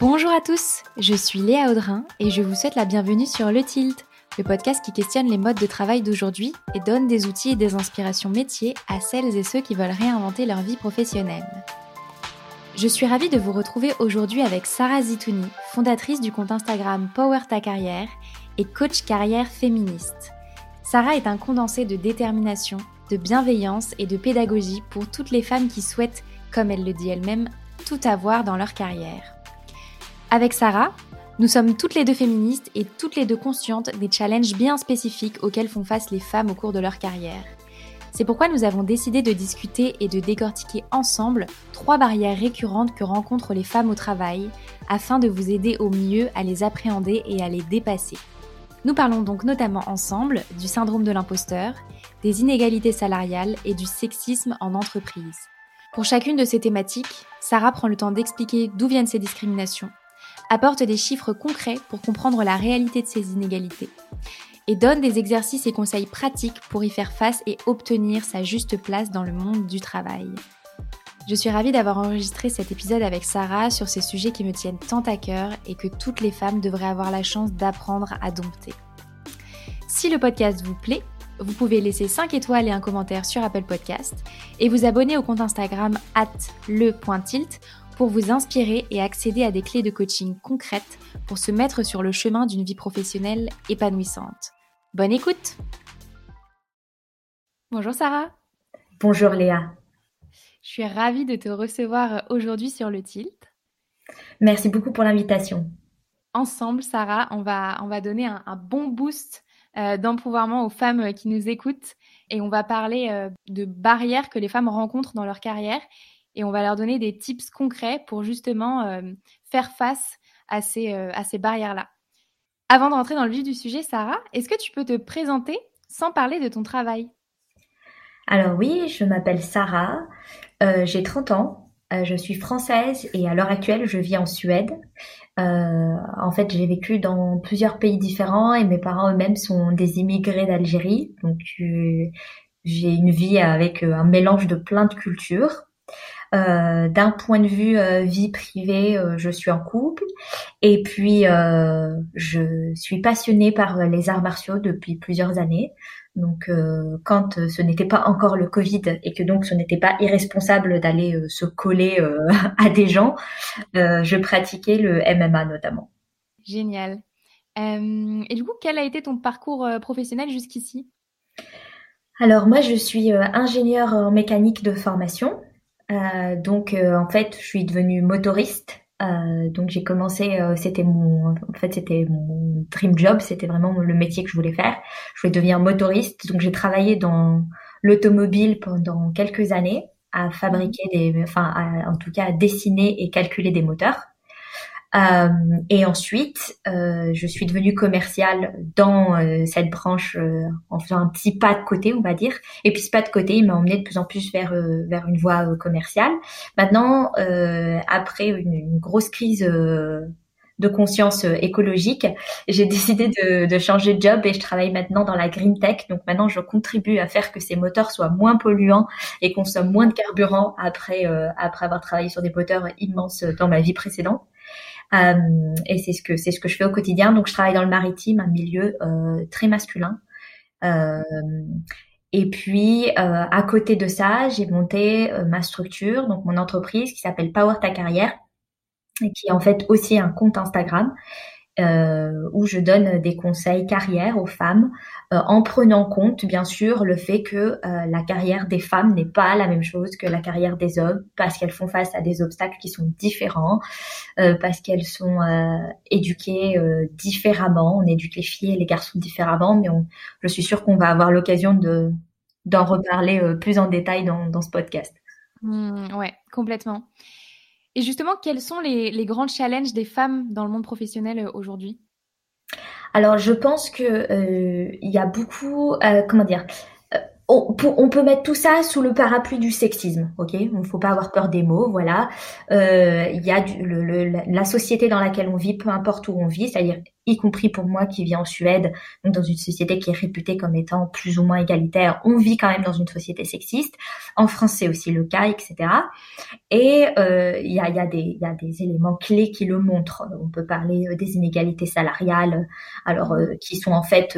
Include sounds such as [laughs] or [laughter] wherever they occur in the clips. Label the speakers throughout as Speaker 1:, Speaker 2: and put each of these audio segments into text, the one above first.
Speaker 1: Bonjour à tous, je suis Léa Audrin et je vous souhaite la bienvenue sur Le Tilt, le podcast qui questionne les modes de travail d'aujourd'hui et donne des outils et des inspirations métiers à celles et ceux qui veulent réinventer leur vie professionnelle. Je suis ravie de vous retrouver aujourd'hui avec Sarah Zitouni, fondatrice du compte Instagram Power Ta Carrière et coach carrière féministe. Sarah est un condensé de détermination, de bienveillance et de pédagogie pour toutes les femmes qui souhaitent, comme elle le dit elle-même, tout avoir dans leur carrière. Avec Sarah, nous sommes toutes les deux féministes et toutes les deux conscientes des challenges bien spécifiques auxquels font face les femmes au cours de leur carrière. C'est pourquoi nous avons décidé de discuter et de décortiquer ensemble trois barrières récurrentes que rencontrent les femmes au travail, afin de vous aider au mieux à les appréhender et à les dépasser. Nous parlons donc notamment ensemble du syndrome de l'imposteur, des inégalités salariales et du sexisme en entreprise. Pour chacune de ces thématiques, Sarah prend le temps d'expliquer d'où viennent ces discriminations, apporte des chiffres concrets pour comprendre la réalité de ces inégalités et donne des exercices et conseils pratiques pour y faire face et obtenir sa juste place dans le monde du travail. Je suis ravie d'avoir enregistré cet épisode avec Sarah sur ces sujets qui me tiennent tant à cœur et que toutes les femmes devraient avoir la chance d'apprendre à dompter. Si le podcast vous plaît, vous pouvez laisser 5 étoiles et un commentaire sur Apple Podcast et vous abonner au compte Instagram at le.tilt pour vous inspirer et accéder à des clés de coaching concrètes pour se mettre sur le chemin d'une vie professionnelle épanouissante. Bonne écoute Bonjour Sarah
Speaker 2: Bonjour Léa
Speaker 1: Je suis ravie de te recevoir aujourd'hui sur le Tilt.
Speaker 2: Merci beaucoup pour l'invitation.
Speaker 1: Ensemble, Sarah, on va, on va donner un, bon boost euh, d'empouvoirment aux femmes qui nous écoutent et on va parler euh, de barrières que les femmes rencontrent dans leur carrière et on va leur donner des tips concrets pour justement euh, faire face à ces, euh, ces barrières-là. Avant de rentrer dans le vif du sujet, Sarah, est-ce que tu peux te présenter sans parler de ton travail?
Speaker 2: Alors oui, je m'appelle Sarah, euh, j'ai 30 ans, je suis française et à l'heure actuelle, je vis en Suède. en fait, j'ai vécu dans plusieurs pays différents et mes parents eux-mêmes sont des immigrés d'Algérie. Donc, j'ai une vie avec un mélange de plein de cultures. Euh, d'un point de vue euh, vie privée, euh, je suis en couple. Et puis, je suis passionnée par les arts martiaux depuis plusieurs années. Donc, quand ce n'était pas encore le Covid et que donc ce n'était pas irresponsable d'aller se coller [laughs] à des gens, je pratiquais le MMA notamment.
Speaker 1: Génial. et du coup, quel a été ton parcours professionnel jusqu'ici?
Speaker 2: Alors moi, je suis ingénieure en mécanique de formation. Euh, donc euh, en fait, je suis devenue motoriste. Euh, donc j'ai commencé, c'était mon, en fait c'était mon dream job, c'était vraiment le métier que je voulais faire. Je voulais devenir motoriste, donc j'ai travaillé dans l'automobile pendant quelques années à fabriquer des, enfin en tout cas à dessiner et calculer des moteurs. Euh, et ensuite, euh, je suis devenue commerciale dans euh, cette branche en faisant un petit pas de côté, on va dire. Et puis ce pas de côté, il m'a emmené de plus en plus vers vers une voie commerciale. Maintenant, après une, une, grosse crise de conscience écologique, j'ai [laughs] décidé de, de, changer de job et je travaille maintenant dans la green tech. Donc maintenant, je contribue à faire que ces moteurs soient moins polluants et consomment moins de carburant après après avoir travaillé sur des moteurs immenses dans ma vie précédente. Euh, et c'est ce que c'est ce que je fais au quotidien. Donc je travaille dans le maritime, un milieu euh, très masculin. Euh, et puis à côté de ça, j'ai monté ma structure, donc mon entreprise qui s'appelle Power Ta Carrière, et qui est en fait aussi un compte Instagram euh, où je donne des conseils carrière aux femmes euh, en prenant compte bien sûr le fait que euh, la carrière des femmes n'est pas la même chose que la carrière des hommes parce qu'elles font face à des obstacles qui sont différents, parce qu'elles sont éduquées différemment. On éduque les filles et les garçons différemment, mais on, je suis sûre qu'on va avoir l'occasion de d'en reparler plus en détail dans, dans ce podcast.
Speaker 1: Mmh, ouais, complètement. Et justement, quels sont les, grands challenges des femmes dans le monde professionnel euh, aujourd'hui?
Speaker 2: Alors, je pense que euh, il y a beaucoup, euh, comment dire, on, peut mettre tout ça sous le parapluie du sexisme, ok? Il ne faut pas avoir peur des mots, voilà. Euh, il y a du, la société dans laquelle on vit, peu importe où on vit, c'est-à-dire y compris pour moi qui vis en Suède, donc dans une société qui est réputée comme étant plus ou moins égalitaire, on vit quand même dans une société sexiste. En France, c'est aussi le cas, etc. Et euh, il y, a, y, a des, y a des éléments clés qui le montrent. On peut parler euh, des inégalités salariales, alors qui sont en fait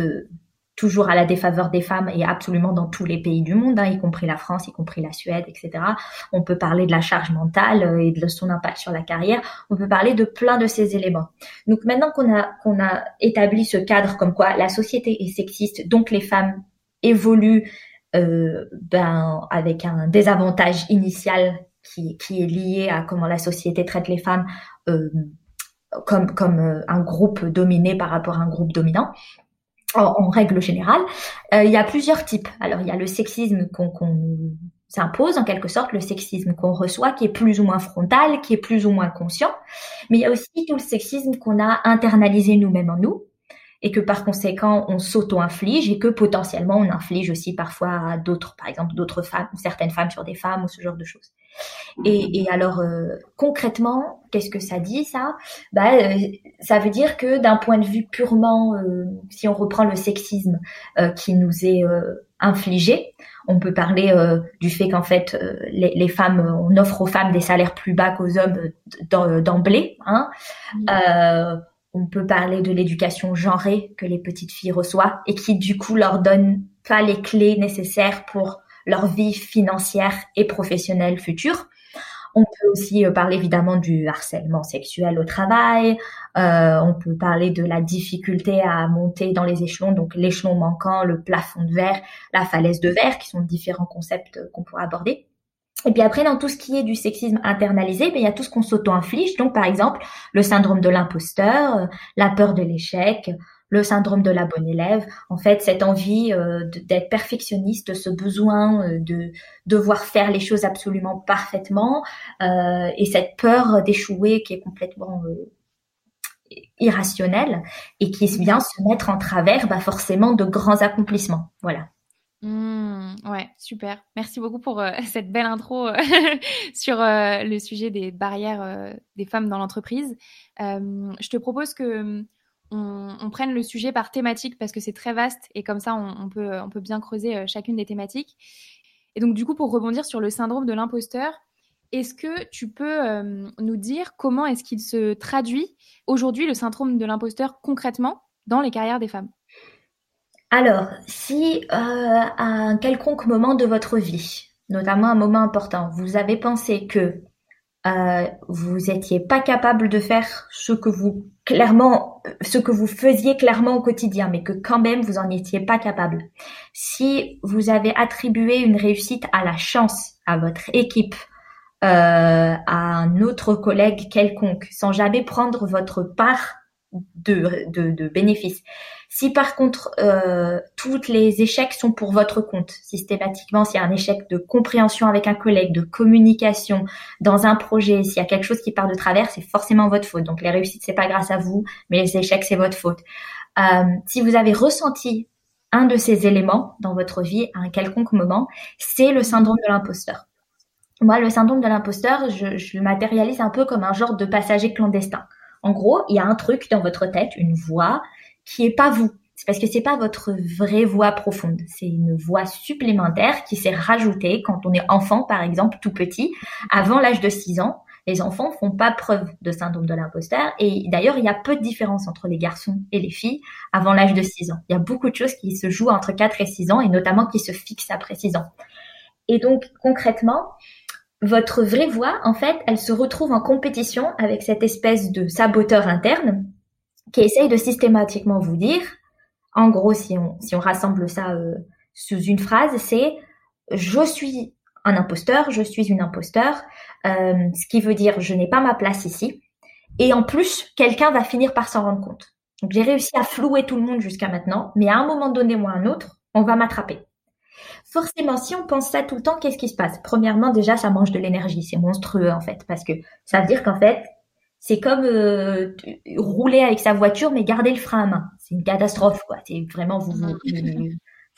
Speaker 2: toujours à la défaveur des femmes et absolument dans tous les pays du monde, hein, y compris la France, y compris la Suède, etc. On peut parler de la charge mentale euh, et de son impact sur la carrière. On peut parler de plein de ces éléments. Donc maintenant qu'on a qu'on a établi ce cadre comme quoi la société est sexiste, donc les femmes évoluent euh, ben avec un désavantage initial qui, qui est lié à comment la société traite les femmes euh, comme comme un groupe dominé par rapport à un groupe dominant en, règle générale. Euh, il y a plusieurs types. Alors, il y a le sexisme qu'on s'impose, en quelque sorte, le sexisme qu'on reçoit, qui est plus ou moins frontal, qui est plus ou moins conscient. Mais il y a aussi tout le sexisme qu'on a internalisé nous-mêmes en nous et que par conséquent on s'auto-inflige et que potentiellement on inflige aussi parfois à d'autres, par exemple d'autres femmes, certaines femmes sur des femmes ou ce genre de choses. Et, et alors euh, concrètement, qu'est-ce que ça dit ça? Bah, euh, ça veut dire que d'un point de vue purement, euh, si on reprend le sexisme qui nous est infligé, on peut parler du fait qu'en fait les, les, femmes, on offre aux femmes des salaires plus bas qu'aux hommes d'emblée. Hein on peut parler de l'éducation genrée que les petites filles reçoivent et qui du coup leur donne pas les clés nécessaires pour leur vie financière et professionnelle future. On peut aussi euh, parler évidemment du harcèlement sexuel au travail. Euh, on peut parler de la difficulté à monter dans les échelons, donc l'échelon manquant, le plafond de verre, la falaise de verre, qui sont différents concepts qu'on pourrait aborder. Et puis après, dans tout ce qui est du sexisme internalisé, ben, il y a tout ce qu'on s'auto-inflige. Donc, par exemple, le syndrome de l'imposteur, euh, la peur de l'échec, le syndrome de la bonne élève. En fait, cette envie euh, d'être perfectionniste, ce besoin euh, de devoir faire les choses absolument parfaitement, et cette peur d'échouer qui est complètement irrationnelle et qui vient se mettre en travers, bah, forcément, de grands accomplissements. Voilà.
Speaker 1: Mmh, ouais, super. Merci beaucoup pour euh, [laughs] cette belle intro euh, [laughs] sur euh, le sujet des barrières des femmes dans l'entreprise. je te propose que on, prenne le sujet par thématique parce que c'est très vaste et comme ça on peut bien creuser chacune des thématiques. Et donc du coup, pour rebondir sur le syndrome de l'imposteur, est-ce que tu peux nous dire comment est-ce qu'il se traduit aujourd'hui le syndrome de l'imposteur concrètement dans les carrières des femmes?
Speaker 2: Alors, si euh, à un quelconque moment de votre vie, notamment un moment important, vous avez pensé que euh, vous étiez pas capable de faire ce que vous clairement, ce que vous faisiez clairement au quotidien, mais que quand même vous en étiez pas capable. Si vous avez attribué une réussite à la chance, à votre équipe, euh, à un autre collègue quelconque, sans jamais prendre votre part de, de, de bénéfices. Si par contre euh, toutes les échecs sont pour votre compte, systématiquement, s'il y a un échec de compréhension avec un collègue, de communication dans un projet, s'il y a quelque chose qui part de travers, c'est forcément votre faute. Donc les réussites, c'est pas grâce à vous, mais les échecs, c'est votre faute. Euh, si vous avez ressenti un de ces éléments dans votre vie à un quelconque moment, c'est le syndrome de l'imposteur. Moi, le syndrome de l'imposteur, je, je le matérialise un peu comme un genre de passager clandestin. En gros, il y a un truc dans votre tête, une voix qui est pas vous. C'est parce que c'est pas votre vraie voix profonde. C'est une voix supplémentaire qui s'est rajoutée quand on est enfant, par exemple, tout petit, avant l'âge de 6 ans. Les enfants font pas preuve de syndrome de l'imposteur. Et d'ailleurs, il y a peu de différence entre les garçons et les filles avant l'âge de 6 ans. Il y a beaucoup de choses qui se jouent entre 4 et 6 ans et notamment qui se fixent après 6 ans. Et donc, concrètement, votre vraie voix, en fait, elle se retrouve en compétition avec cette espèce de saboteur interne qui essaye de systématiquement vous dire, en gros, si on, si on rassemble ça euh, sous une phrase, c'est je suis un imposteur, je suis une imposteur, euh, ce qui veut dire je n'ai pas ma place ici. Et en plus, quelqu'un va finir par s'en rendre compte. Donc j'ai réussi à flouer tout le monde jusqu'à maintenant, mais à un moment donné à un autre, on va m'attraper. Forcément, si on pense ça tout le temps, qu'est-ce qui se passe? Premièrement, déjà, ça mange de l'énergie, c'est monstrueux en fait, parce que ça veut dire qu'en fait, c'est comme euh, rouler avec sa voiture mais garder le frein à main. C'est une catastrophe quoi. C'est vraiment vous, vous,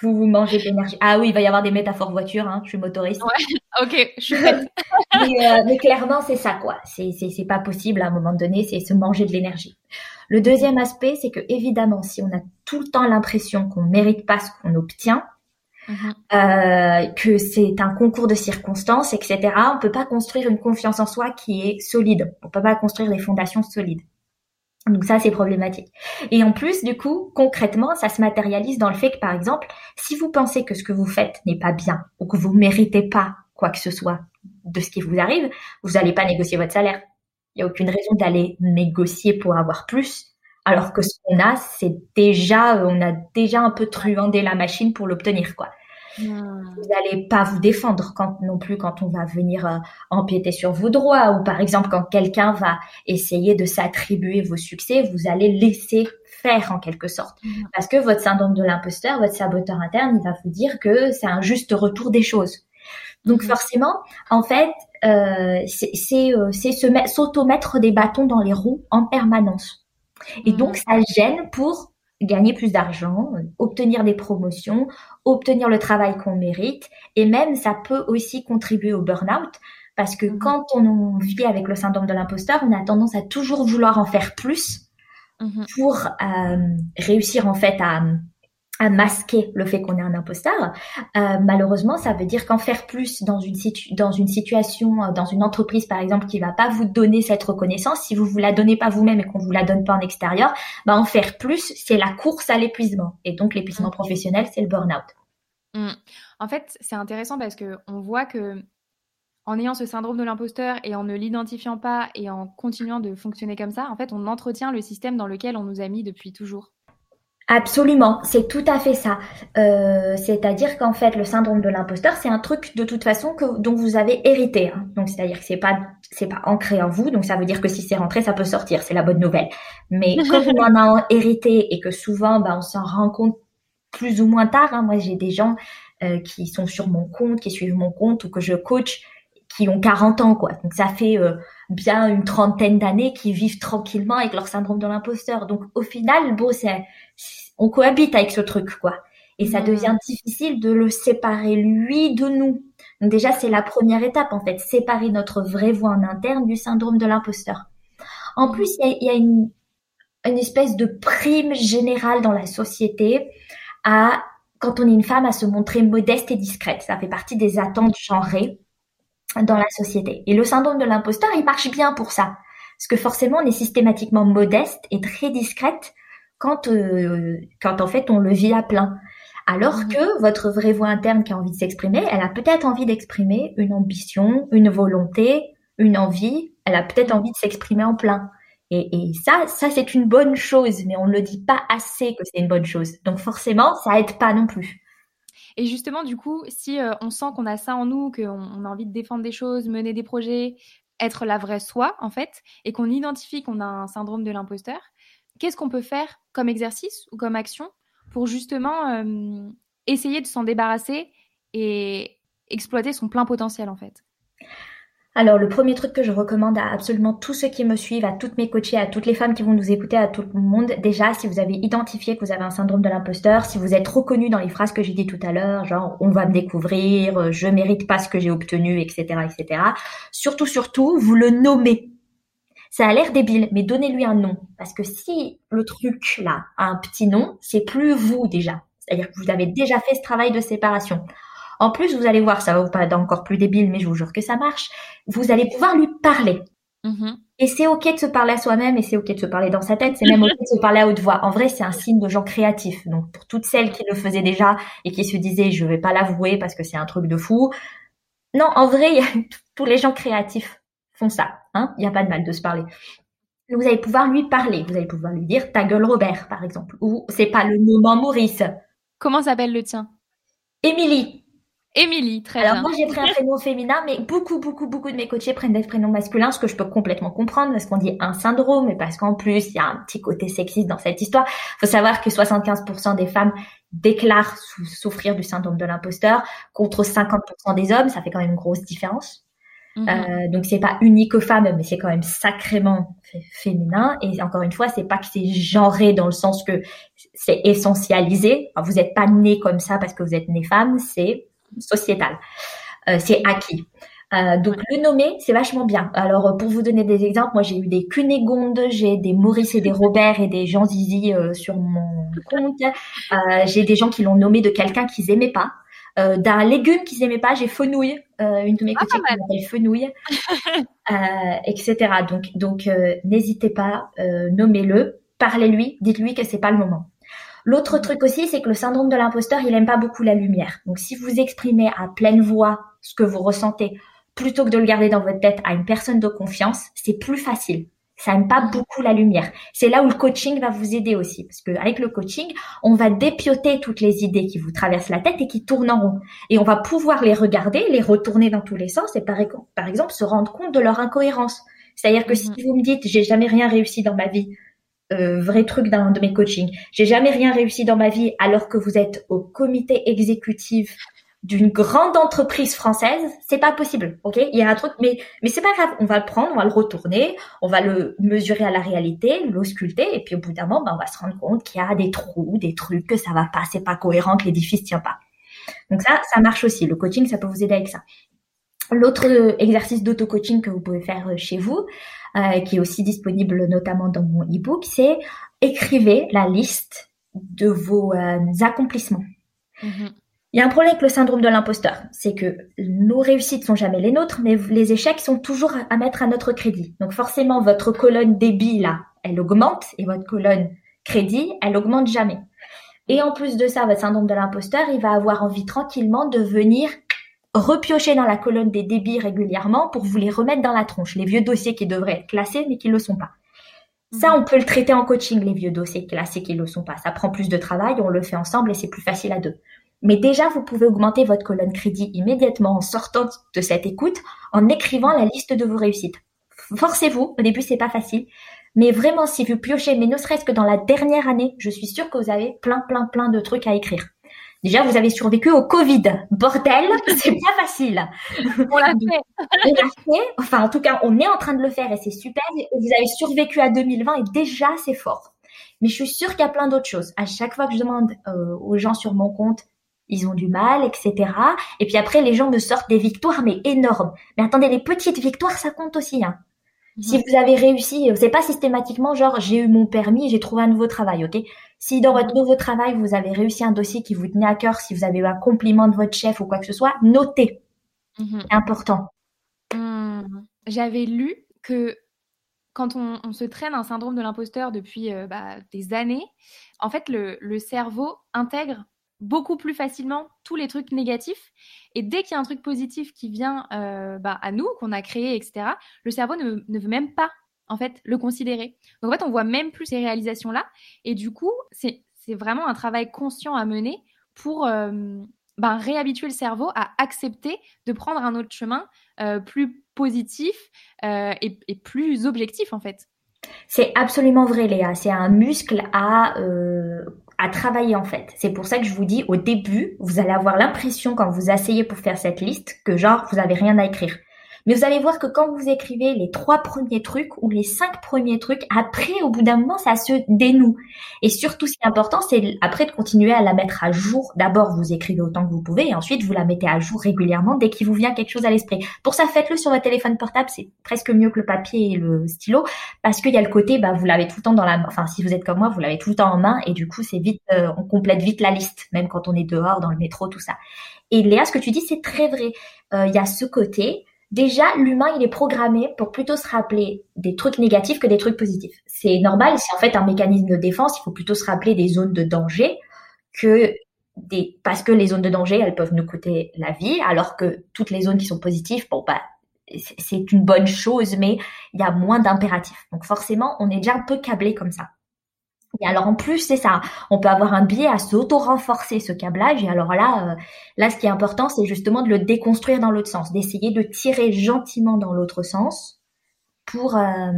Speaker 2: vous, vous mangez de l'énergie. Ah oui, il va y avoir des métaphores voiture, hein, je suis motoriste.
Speaker 1: Ouais, [laughs] ok, je suis prête. [laughs]
Speaker 2: mais, mais, clairement, c'est ça, quoi. C'est, c'est, c'est pas possible à un moment donné, c'est se manger de l'énergie. Le deuxième aspect, c'est que évidemment, si on a tout le temps l'impression qu'on mérite pas ce qu'on obtient. Euh, que c'est un concours de circonstances, etc. On peut pas construire une confiance en soi qui est solide. On peut pas construire des fondations solides. Donc ça, c'est problématique. Et en plus, du coup, concrètement, ça se matérialise dans le fait que, par exemple, si vous pensez que ce que vous faites n'est pas bien ou que vous méritez pas quoi que ce soit de ce qui vous arrive, vous n'allez pas négocier votre salaire. Il n'y a aucune raison d'aller négocier pour avoir plus, alors que ce qu'on a, c'est déjà, on a déjà un peu truandé la machine pour l'obtenir, quoi. Hmm. Vous n'allez pas vous défendre quand non plus quand on va venir euh, empiéter sur vos droits ou par exemple quand quelqu'un va essayer de s'attribuer vos succès, vous allez laisser faire en quelque sorte hmm. parce que votre syndrome de l'imposteur, votre saboteur interne, il va vous dire que c'est un juste retour des choses. Donc hmm. forcément, en fait, euh, c'est euh, s'auto-mettre des bâtons dans les roues en permanence. Et donc, ça gêne pour gagner plus d'argent, obtenir des promotions, obtenir le travail qu'on mérite. Et même, ça peut aussi contribuer au burn-out. Parce que mhm. quand on vit avec le syndrome de l'imposteur, on a tendance à toujours vouloir en faire plus mhm. pour euh, réussir en fait à, à masquer le fait qu'on est un imposteur. Euh, malheureusement, ça veut dire qu'en faire plus dans une, situ dans une situation, euh, dans une entreprise par exemple, qui va pas vous donner cette reconnaissance, si vous vous la donnez pas vous-même et qu'on vous la donne pas en extérieur, bah en faire plus, c'est la course à l'épuisement. Et donc l'épuisement mmh. professionnel, c'est le burn-out.
Speaker 1: Mmh. En fait, c'est intéressant parce que on voit que en ayant ce syndrome de l'imposteur et en ne l'identifiant pas et en continuant de fonctionner comme ça, en fait, on entretient le système dans lequel on nous a mis depuis toujours.
Speaker 2: Absolument, c'est tout à fait ça. Euh, c'est-à-dire qu'en fait, le syndrome de l'imposteur, c'est un truc de toute façon que dont vous avez hérité. Hein. Donc, c'est-à-dire que c'est pas c'est pas ancré en vous. Donc, ça veut dire que si c'est rentré, ça peut sortir. C'est la bonne nouvelle. Mais [laughs] quand on en a hérité et que souvent, bah, on s'en rend compte plus ou moins tard. Hein. Moi, j'ai des gens euh, qui sont sur mon compte, qui suivent mon compte ou que je coach, qui ont 40 ans, quoi. Donc, ça fait euh, bien une trentaine d'années qui vivent tranquillement avec leur syndrome de l'imposteur. Donc, au final, bon, c'est on cohabite avec ce truc, quoi. Et ça devient difficile de le séparer lui de nous. Donc déjà, c'est la première étape, en fait, séparer notre vraie voix en interne du syndrome de l'imposteur. En plus, il y a, une, une espèce de prime générale dans la société à, quand on est une femme, à se montrer modeste et discrète. Ça fait partie des attentes genrées dans la société. Et le syndrome de l'imposteur, il marche bien pour ça. Parce que forcément, on est systématiquement modeste et très discrète quand, euh, quand en fait on le vit à plein. Alors mmh. que votre vraie voix interne qui a envie de s'exprimer, elle a peut-être envie d'exprimer une ambition, une volonté, une envie, elle a peut-être envie de s'exprimer en plein. Et, et, ça, ça c'est une bonne chose, mais on ne le dit pas assez que c'est une bonne chose. Donc forcément, ça aide pas non plus.
Speaker 1: Et justement, du coup, si euh, on sent qu'on a ça en nous, qu'on on a envie de défendre des choses, mener des projets, être la vraie soi, en fait, et qu'on identifie qu'on a un syndrome de l'imposteur, qu'est-ce qu'on peut faire comme exercice ou comme action pour justement euh, essayer de s'en débarrasser et exploiter son plein potentiel en fait?
Speaker 2: Alors le premier truc que je recommande à absolument tous ceux qui me suivent, à toutes mes coachées, à toutes les femmes qui vont nous écouter, à tout le monde, déjà si vous avez identifié que vous avez un syndrome de l'imposteur, si vous êtes reconnu dans les phrases que j'ai dit tout à l'heure, genre on va me découvrir, euh, je mérite pas ce que j'ai obtenu, etc., etc. Surtout, surtout, vous le nommez. Ça a l'air débile, mais donnez-lui un nom. Parce que si le truc là a un petit nom, c'est plus vous déjà. C'est-à-dire que vous avez déjà fait ce travail de séparation. En plus, vous allez voir, ça va vous paraître encore plus débile, mais je vous jure que ça marche. Vous allez pouvoir lui parler. Mm-hmm. Et c'est ok de se parler à soi-même et c'est ok de se parler dans sa tête. C'est même ok de se parler à haute voix. En vrai, c'est un signe de gens créatifs. Donc pour toutes celles qui le faisaient déjà et qui se disaient je vais pas l'avouer parce que c'est un truc de fou. Non, en vrai, [laughs] tous les gens créatifs font ça. Hein Il n'y a pas de mal de se parler. Vous allez pouvoir lui parler. Vous allez pouvoir lui dire ta gueule Robert, par exemple. Ou c'est pas le moment Maurice.
Speaker 1: Comment s'appelle le tien?
Speaker 2: Émilie.
Speaker 1: Émilie, très
Speaker 2: bien.
Speaker 1: Alors
Speaker 2: moi j'ai pris un prénom féminin, mais beaucoup, beaucoup, beaucoup de mes coachés prennent des prénoms masculins, ce que je peux complètement comprendre, parce qu'on dit un syndrome, et parce qu'en plus il y a un petit côté sexiste dans cette histoire. Il faut savoir que 75% des femmes déclarent souffrir du syndrome de l'imposteur, contre 50% des hommes, ça fait quand même une grosse différence. Mhm. Euh, donc c'est pas unique aux femmes, mais c'est quand même sacrément féminin. Et encore une fois, c'est pas que c'est genré dans le sens que c'est essentialisé. vous n'êtes pas né comme ça parce que vous êtes né femme, c'est sociétal, euh, c'est acquis. Euh, donc le nommer, c'est vachement bien. Alors pour vous donner des exemples, moi j'ai eu des Cunégonde, j'ai des Maurice et des Robert et des Jean Zizi euh, sur mon compte. Euh, j'ai des gens qui l'ont nommé de quelqu'un qu'ils aimaient pas. Euh, d'un légume qu'ils aimaient pas, j'ai fenouille, euh, une de mes ah, qui s'appelle fenouille, [laughs] etc. Donc donc n'hésitez pas, nommez-le, parlez-lui, dites-lui que c'est pas le moment. L'autre truc aussi, c'est que le syndrome de l'imposteur, il aime pas beaucoup la lumière. Donc si vous exprimez à pleine voix ce que vous ressentez, plutôt que de le garder dans votre tête à une personne de confiance, c'est plus facile. Ça aime pas beaucoup la lumière. C'est là où le coaching va vous aider aussi, parce que avec le coaching, on va dépioter toutes les idées qui vous traversent la tête et qui tournent en rond, et on va pouvoir les regarder, les retourner dans tous les sens, et par, par exemple se rendre compte de leur incohérence. C'est-à-dire que si mhm. vous me dites j'ai jamais rien réussi dans ma vie, euh, vrai truc d'un de mes coachings, j'ai jamais rien réussi dans ma vie alors que vous êtes au comité exécutif d'une grande entreprise française, c'est pas possible, ok? Il y a un truc, mais mais c'est pas grave, on va le prendre, on va le retourner, on va le mesurer à la réalité, l'ausculter, et puis au bout d'un moment, ben, on va se rendre compte qu'il y a des trous, des trucs que ça va pas, c'est pas cohérent, que l'édifice tient pas. Donc ça, ça marche aussi. Le coaching, ça peut vous aider avec ça. L'autre exercice d'auto-coaching que vous pouvez faire chez vous, euh, qui est aussi disponible notamment dans mon e-book, c'est écrivez la liste de vos euh, accomplissements. Mm-hmm. Il y a un problème avec le syndrome de l'imposteur, c'est que nos réussites sont jamais les nôtres, mais les échecs sont toujours à mettre à notre crédit. Donc forcément, votre colonne débit, là, elle augmente, et votre colonne crédit, elle augmente jamais. Et en plus de ça, votre syndrome de l'imposteur, il va avoir envie tranquillement de venir repiocher dans la colonne des débits régulièrement pour vous les remettre dans la tronche. Les vieux dossiers qui devraient être classés, mais qui ne le sont pas. Ça, mhm. on peut le traiter en coaching, les vieux dossiers classés qui ne le sont pas. Ça prend plus de travail, on le fait ensemble et c'est plus facile à deux. Mais déjà, vous pouvez augmenter votre colonne crédit immédiatement en sortant de cette écoute, en écrivant la liste de vos réussites. Forcez-vous. Au début, c'est pas facile. Mais vraiment, si vous piochez, mais ne serait-ce que dans la dernière année, je suis sûre que vous avez plein, plein, plein de trucs à écrire. Déjà, vous avez survécu au Covid. Bordel, [laughs] c'est pas facile.
Speaker 1: On l'a fait.
Speaker 2: on l'a fait. Enfin, en tout cas, on est en train de le faire et c'est super. vous avez survécu à 2020 et déjà, c'est fort. Mais je suis sûre qu'il y a plein d'autres choses. À chaque fois que je demande euh, aux gens sur mon compte, ils ont du mal, etc. Et puis après, les gens me sortent des victoires, mais énormes. Mais attendez, les petites victoires, ça compte aussi. Hein. Si vous avez réussi, c'est pas systématiquement genre j'ai eu mon permis, j'ai trouvé un nouveau travail, ok? Si dans votre nouveau travail vous avez réussi un dossier qui vous tenait à cœur, si vous avez eu un compliment de votre chef ou quoi que ce soit, notez. Mhm. Important.
Speaker 1: Hmm. J'avais lu que quand on, se traîne un syndrome de l'imposteur depuis euh, bah, des années, en fait le cerveau intègre beaucoup plus facilement tous les trucs négatifs. Et dès qu'il y a un truc positif qui vient euh, bah, à nous, qu'on a créé, etc., le cerveau ne, veut même pas en fait le considérer. Donc en fait, on voit même plus ces réalisations-là. Et du coup, c'est vraiment un travail conscient à mener pour euh, bah, réhabituer le cerveau à accepter de prendre un autre chemin euh, plus positif et, et, plus objectif en fait.
Speaker 2: C'est absolument vrai, Léa. C'est un muscle à à travailler en fait. C'est pour ça que je vous dis au début, vous allez avoir l'impression quand vous asseyez pour faire cette liste que genre vous avez rien à écrire. Mais vous allez voir que quand vous écrivez les trois premiers trucs ou les cinq premiers trucs, après, au bout d'un moment, ça se dénoue. Et surtout, ce qui est important, c'est après de continuer à la mettre à jour. D'abord, vous écrivez autant que vous pouvez et ensuite, vous la mettez à jour régulièrement dès qu'il vous vient quelque chose à l'esprit. Pour ça, faites-le sur votre téléphone portable. C'est presque mieux que le papier et le stylo parce qu'il y a le côté, bah, vous l'avez tout le temps dans la main. Enfin, si vous êtes comme moi, vous l'avez tout le temps en main et du coup, c'est vite, euh, on complète vite la liste, même quand on est dehors, dans le métro, tout ça. Et Léa, ce que tu dis, c'est très vrai. Euh, il y a ce côté, Déjà, l'humain, il est programmé pour plutôt se rappeler des trucs négatifs que des trucs positifs. C'est normal, c'est en fait un mécanisme de défense, il faut plutôt se rappeler des zones de danger que des, parce que les zones de danger, elles peuvent nous coûter la vie, alors que toutes les zones qui sont positives, bon, bah, c'est une bonne chose, mais il y a moins d'impératifs. Donc forcément, on est déjà un peu câblé comme ça. Et alors en plus, c'est ça, on peut avoir un biais à s'auto-renforcer ce câblage. Et alors là, euh, là, ce qui est important, c'est justement de le déconstruire dans l'autre sens, d'essayer de tirer gentiment dans l'autre sens pour euh,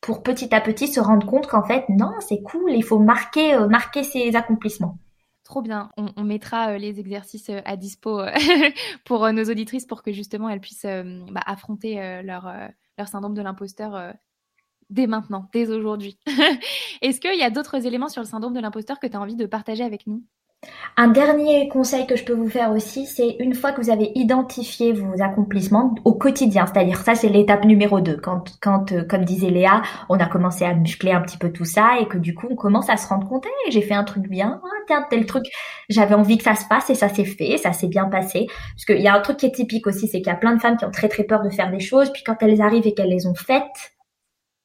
Speaker 2: pour petit à petit se rendre compte qu'en fait, non, c'est cool, il faut marquer euh, marquer ses accomplissements.
Speaker 1: Trop bien. On, mettra les exercices à dispo [laughs] pour nos auditrices pour que justement elles puissent bah, affronter leur, leur syndrome de l'imposteur dès maintenant, dès aujourd'hui. [laughs] Est-ce qu'il y a d'autres éléments sur le syndrome de l'imposteur que tu as envie de partager avec nous?
Speaker 2: Un dernier conseil que je peux vous faire aussi, c'est une fois que vous avez identifié vos accomplissements au quotidien, c'est-à-dire ça c'est l'étape numéro 2, quand, quand euh, comme disait Léa, on a commencé à muscler un petit peu tout ça et que du coup on commence à se rendre compte, j'ai fait un truc bien, ah, tiens tel truc, j'avais envie que ça se passe et ça s'est fait, ça s'est bien passé. Parce qu'il y a un truc qui est typique aussi, c'est qu'il y a plein de femmes qui ont très très peur de faire des choses, puis quand elles arrivent et qu'elles les ont faites,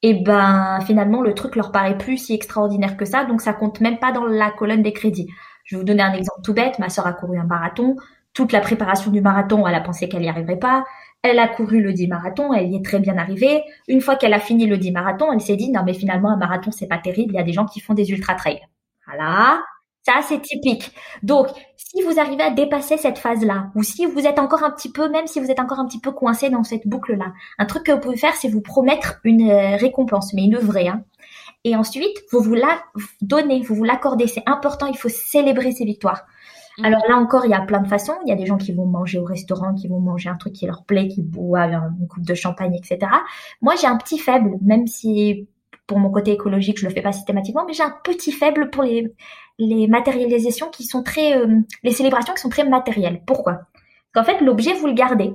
Speaker 2: et ben finalement le truc leur paraît plus si extraordinaire que ça, donc ça compte même pas dans la colonne des crédits. Je vais vous donner un exemple tout bête. Ma sœur a couru un marathon. Toute la préparation du marathon, elle a pensé qu'elle n'y arriverait pas. Elle a couru le 10 marathon, elle y est très bien arrivée. Une fois qu'elle a fini le 10 marathon, elle s'est dit non mais finalement un marathon c'est pas terrible, il y a des gens qui font des ultra trails. Voilà, ça c'est typique. Donc si vous arrivez à dépasser cette phase-là, ou si vous êtes encore un petit peu, même si vous êtes encore un petit peu coincé dans cette boucle-là, un truc que vous pouvez faire, c'est vous promettre une euh, récompense, mais une vraie. Hein. Et ensuite, vous vous la donnez, vous vous l'accordez. C'est important, il faut célébrer ces victoires. Mm. Alors là encore, il y a plein de façons. Il y a des gens qui vont manger au restaurant, qui vont manger un truc qui leur plaît, qui boivent une coupe de champagne, etc. Moi, j'ai un petit faible, même si pour mon côté écologique, je le fais pas systématiquement, mais j'ai un petit faible pour les, les matérialisations qui sont très, euh, les célébrations qui sont très matérielles. Pourquoi? Parce qu'en fait, l'objet, vous le gardez.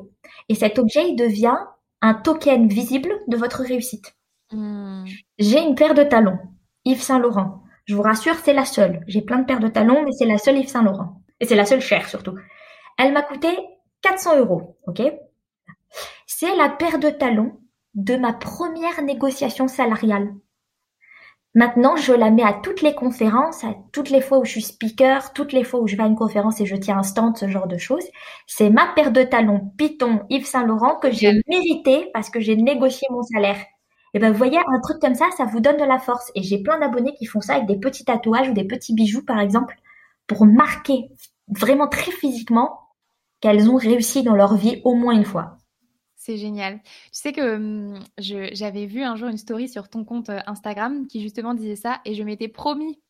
Speaker 2: Et cet objet, il devient un token visible de votre réussite. Hmm. J'ai une paire de talons, Yves Saint Laurent. Je vous rassure, c'est la seule. J'ai plein de paires de talons, mais c'est la seule Yves Saint Laurent. Et c'est la seule chère surtout. Elle m'a coûté 400 euros, ok? C'est la paire de talons de ma première négociation salariale. Maintenant, je la mets à toutes les conférences, à toutes les fois où je suis speaker, toutes les fois où je vais à une conférence et je tiens un stand, ce genre de choses. C'est ma paire de talons Python Yves Saint Laurent que j'ai mérité parce que j'ai négocié mon salaire. Et ben, vous voyez, un truc comme ça, ça vous donne de la force. Et j'ai plein d'abonnés qui font ça avec des petits tatouages ou des petits bijoux, par exemple, pour marquer vraiment très physiquement qu'elles ont réussi dans leur vie au moins une fois.
Speaker 1: C'est génial. Tu sais que hum, j'avais vu un jour une story sur ton compte euh, Instagram qui justement disait ça et je m'étais promis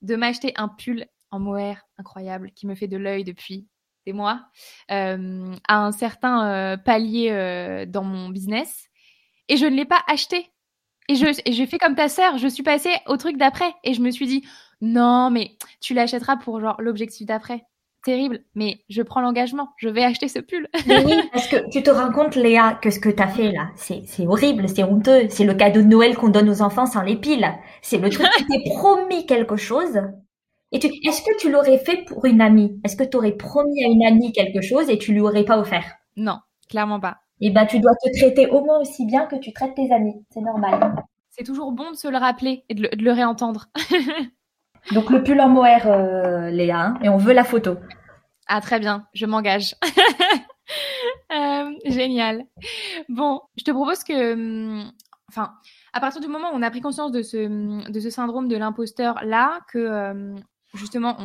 Speaker 1: de m'acheter un pull en mohair incroyable qui me fait de l'œil depuis des mois euh, à un certain euh, palier dans mon business et je ne l'ai pas acheté. Et je, j'ai fait comme ta sœur, je suis passée au truc d'après et je me suis dit non mais tu l'achèteras pour l'objectif d'après. Terrible, mais je prends l'engagement, je vais acheter ce pull. [laughs]
Speaker 2: Mais oui, parce que tu te rends compte Léa que ce que tu as fait là, c'est, horrible, c'est honteux, c'est le cadeau de Noël qu'on donne aux enfants sans les piles. C'est le truc qui t'es promis quelque chose. Et tu, est-ce que tu l'aurais fait pour une amie? Est-ce que tu aurais promis à une amie quelque chose et tu lui aurais pas offert?
Speaker 1: Non, clairement pas
Speaker 2: et ben tu dois te traiter au moins aussi bien que tu traites tes amis. C'est normal.
Speaker 1: C'est toujours bon de se le rappeler et de le, réentendre. [laughs]
Speaker 2: Donc le pull en mohair, euh, Léa, hein, et on veut la photo.
Speaker 1: Ah très bien, je m'engage. [laughs] Euh, génial. Bon, je te propose que, hum, enfin, à partir du moment où on a pris conscience de ce, ce syndrome de l'imposteur là, que hum, justement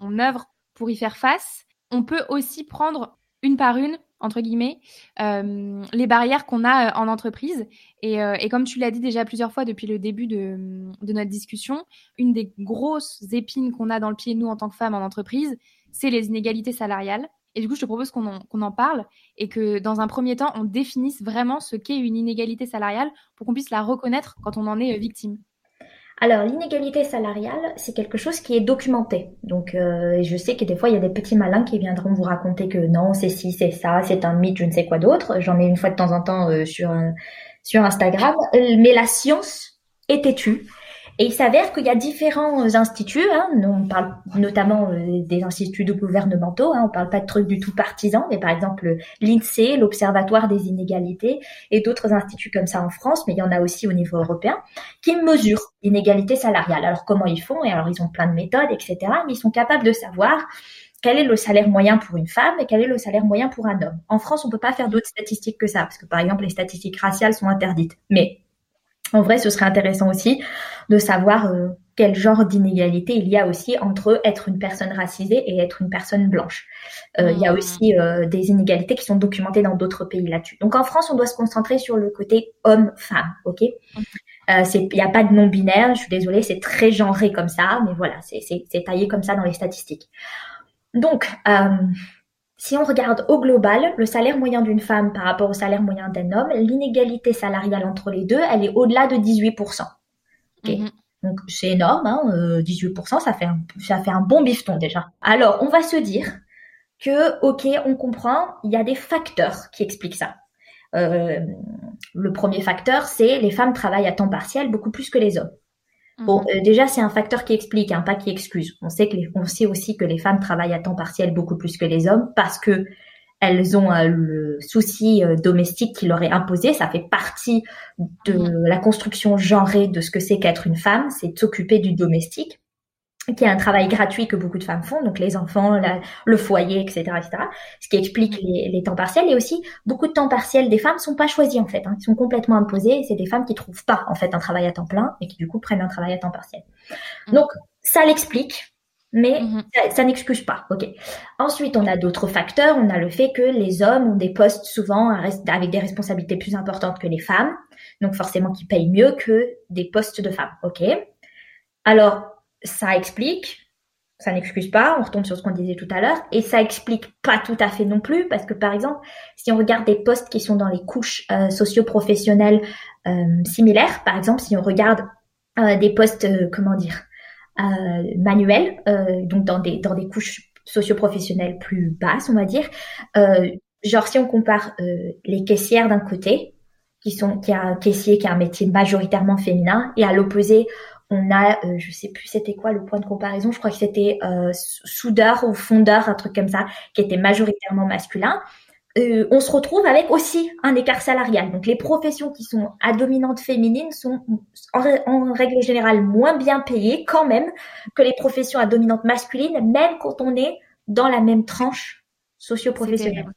Speaker 1: on œuvre pour y faire face, on peut aussi prendre une par une entre guillemets, euh, les barrières qu'on a euh, en entreprise. Euh, et, comme tu l'as dit déjà plusieurs fois depuis le début de, notre discussion, une des grosses épines qu'on a dans le pied, nous, en tant que femmes en entreprise, c'est les inégalités salariales. Et du coup, je te propose qu'on en, en, parle et que dans un premier temps, on définisse vraiment ce qu'est une inégalité salariale pour qu'on puisse la reconnaître quand on en est victime.
Speaker 2: Alors, l'inégalité salariale, c'est quelque chose qui est documenté. Donc, euh, je sais que des fois, il y a des petits malins qui viendront vous raconter que non, c'est ci, c'est ça, c'est un mythe, je ne sais quoi d'autre. J'en ai une fois de temps en temps euh, sur, sur Instagram. Mais la science est têtue. Et il s'avère qu'il y a différents instituts, hein, on parle notamment euh, des instituts gouvernementaux, hein, on parle pas de trucs du tout partisans, mais par exemple l'INSEE, l'Observatoire des inégalités, et d'autres instituts comme ça en France, mais il y en a aussi au niveau européen, qui mesurent l'inégalité salariale. Alors comment ils font? Et alors ils ont plein de méthodes, etc. Mais ils sont capables de savoir quel est le salaire moyen pour une femme et quel est le salaire moyen pour un homme. En France, on peut pas faire d'autres statistiques que ça, parce que par exemple les statistiques raciales sont interdites. Mais en vrai, ce serait intéressant aussi de savoir euh, quel genre d'inégalité il y a aussi entre être une personne racisée et être une personne blanche. Euh, il y a mmh. aussi euh, des inégalités qui sont documentées dans d'autres pays là-dessus. Donc en France, on doit se concentrer sur le côté homme-femme, ok? Euh, il n'y a pas de non binaire. Je suis désolée, c'est très genré comme ça, mais voilà, c'est taillé comme ça dans les statistiques. Donc, euh, si on regarde au global, le salaire moyen d'une femme par rapport au salaire moyen d'un homme, l'inégalité salariale entre les deux, elle est au-delà de 18%. Mhm. Donc c'est énorme, hein, 18%, euh, ça fait, un, ça fait un bon bifton déjà. Alors on va se dire que, ok, on comprend, il y a des facteurs qui expliquent ça. Euh, le premier facteur, c'est les femmes travaillent à temps partiel beaucoup plus que les hommes. Bon, mhm. euh, déjà, c'est un facteur qui explique, hein, pas qui excuse. On sait que on sait aussi que les femmes travaillent à temps partiel beaucoup plus que les hommes parce que elles ont euh, le souci euh, domestique qui leur est imposé. Ça fait partie de mhm. la construction genrée de ce que c'est qu'être une femme, c'est de s'occuper du domestique qui est un travail gratuit que beaucoup de femmes font, donc les enfants, le foyer, etc., etc. Ce qui explique les, les, temps partiels et aussi beaucoup de temps partiels des femmes sont pas choisis en fait, hein, ils sont complètement imposés. C'est des femmes qui trouvent pas en fait un travail à temps plein et qui du coup prennent un travail à temps partiel. Mm. Donc ça l'explique, mais mm-hmm. ça, ça n'excuse pas. Ok. Ensuite, on a d'autres facteurs. On a le fait que les hommes ont des postes souvent avec des responsabilités plus importantes que les femmes, donc forcément qui payent mieux que des postes de femmes. Ok. Alors ça explique, ça n'excuse pas, on retombe sur ce qu'on disait tout à l'heure, et ça explique pas tout à fait non plus, parce que par exemple, si on regarde des postes qui sont dans les couches euh, socio-professionnelles euh, similaires, par exemple, si on regarde euh, des postes, euh, comment dire, manuels, donc dans des, dans des couches socio-professionnelles plus basses, on va dire, genre si on compare les caissières d'un côté, qui sont qui a un caissier qui a un métier majoritairement féminin, et à l'opposé, on a, euh, je sais plus c'était quoi le point de comparaison, je crois que c'était euh, soudeur ou fondeur, un truc comme ça, qui était majoritairement masculin. Euh, on se retrouve avec aussi un écart salarial. Donc les professions qui sont à dominante féminine sont en, règle générale moins bien payées quand même que les professions à dominante masculine, même quand on est dans la même tranche socio-professionnelle.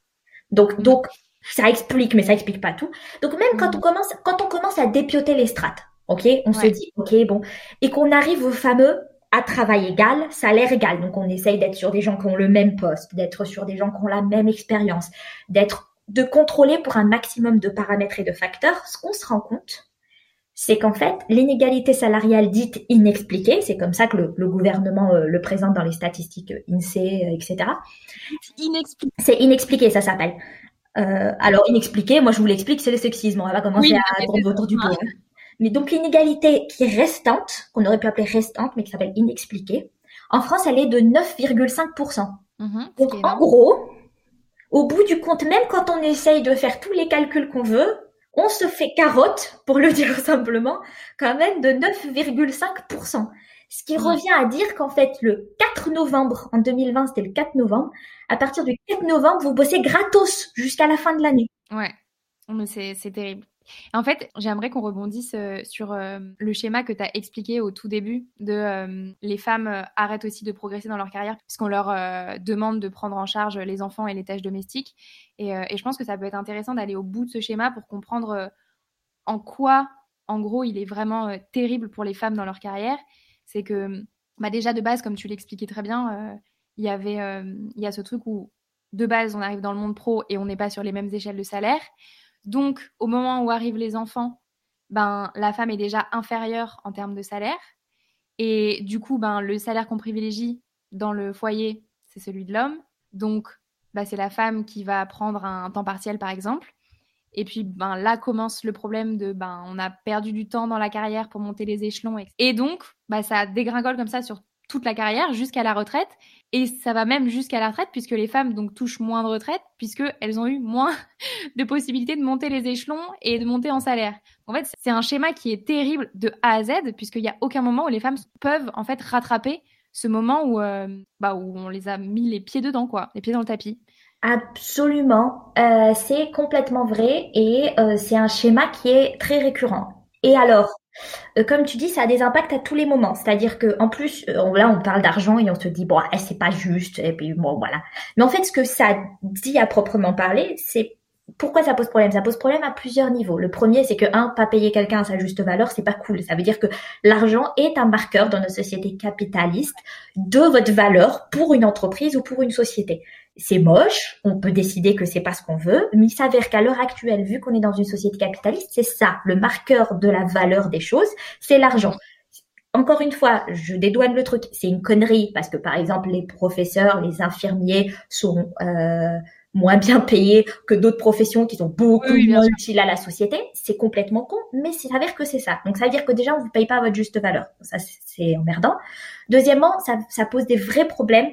Speaker 2: Donc mm. donc ça explique, mais ça explique pas tout. Donc même quand mm. on commence quand on commence à dépioter les strates, Ok, on se dit, ok, bon, et qu'on arrive au fameux à travail égal, salaire égal. Donc on essaye d'être sur des gens qui ont le même poste, d'être sur des gens qui ont la même expérience, d'être de contrôler pour un maximum de paramètres et de facteurs. Ce qu'on se rend compte, c'est qu'en fait, l'inégalité salariale dite inexpliquée, c'est comme ça que le, gouvernement euh, le présente dans les statistiques INSEE, euh, etc. Inexpliqué. C'est inexpliqué, ça s'appelle. Euh, alors inexpliqué, moi je vous l'explique, c'est le sexisme. On va commencer à tourner autour du pot. Mais donc l'inégalité qui est restante, qu'on aurait pu appeler restante, mais qui s'appelle inexpliquée, en France, elle est de 9,5%. Mhm, donc en gros, au bout du compte, même quand on essaye de faire tous les calculs qu'on veut, on se fait carotte, pour le [laughs] dire simplement, quand même de 9,5%. Ce qui revient à dire qu'en fait, le 4 novembre, en 2020, c'était le 4 novembre, à partir du 4 novembre, vous bossez gratos jusqu'à la fin de l'année.
Speaker 1: Ouais, c'est terrible. En fait, j'aimerais qu'on rebondisse euh, sur euh, le schéma que tu as expliqué au tout début de euh, les femmes arrêtent aussi de progresser dans leur carrière puisqu'on leur demande de prendre en charge les enfants et les tâches domestiques. Et, je pense que ça peut être intéressant d'aller au bout de ce schéma pour comprendre en quoi, en gros, il est vraiment terrible pour les femmes dans leur carrière. C'est que bah déjà de base, comme tu l'expliquais très bien, il y avait il y a ce truc où de base on arrive dans le monde pro et on n'est pas sur les mêmes échelles de salaire. Donc, au moment où arrivent les enfants, ben, la femme est déjà inférieure en termes de salaire. Et du coup, ben, le salaire qu'on privilégie dans le foyer, c'est celui de l'homme. Donc, ben, c'est la femme qui va prendre un temps partiel, par exemple. Et puis ben, là commence le problème de ben, on a perdu du temps dans la carrière pour monter les échelons. Et donc, ben, ça dégringole comme ça sur toute la carrière jusqu'à la retraite. Et ça va même jusqu'à la retraite puisque les femmes donc touchent moins de retraite puisqu'elles ont eu moins [laughs] de possibilités de monter les échelons et de monter en salaire. En fait, c'est un schéma qui est terrible de A à Z puisqu'il n'y a aucun moment où les femmes peuvent en fait rattraper ce moment où, euh, bah, où on les a mis les pieds dedans, quoi, les pieds dans le tapis.
Speaker 2: Absolument, euh, c'est complètement vrai et euh, c'est un schéma qui est très récurrent. Et alors, euh, comme tu dis, ça a des impacts à tous les moments. C'est-à-dire que en plus, euh, là, on parle d'argent et on se dit bon, eh, c'est pas juste. Et puis bon, voilà. Mais en fait, ce que ça dit à proprement parler, c'est pourquoi ça pose problème? Ça pose problème à plusieurs niveaux. Le premier, c'est que un, pas payer quelqu'un à sa juste valeur, c'est pas cool. Ça veut dire que l'argent est un marqueur dans nos sociétés capitalistes de votre valeur pour une entreprise ou pour une société. C'est moche, on peut décider que c'est pas ce qu'on veut, mais il s'avère qu'à l'heure actuelle, vu qu'on est dans une société capitaliste, c'est ça, le marqueur de la valeur des choses, c'est l'argent. Encore une fois, je dédouane le truc, c'est une connerie parce que par exemple les professeurs, les infirmiers sont euh, moins bien payés que d'autres professions qui sont beaucoup moins utiles à la société. C'est complètement con, mais ça s'avère que c'est ça. Donc ça veut dire que déjà on vous paye pas à votre juste valeur. Ça c'est emmerdant. Deuxièmement, ça, ça pose des vrais problèmes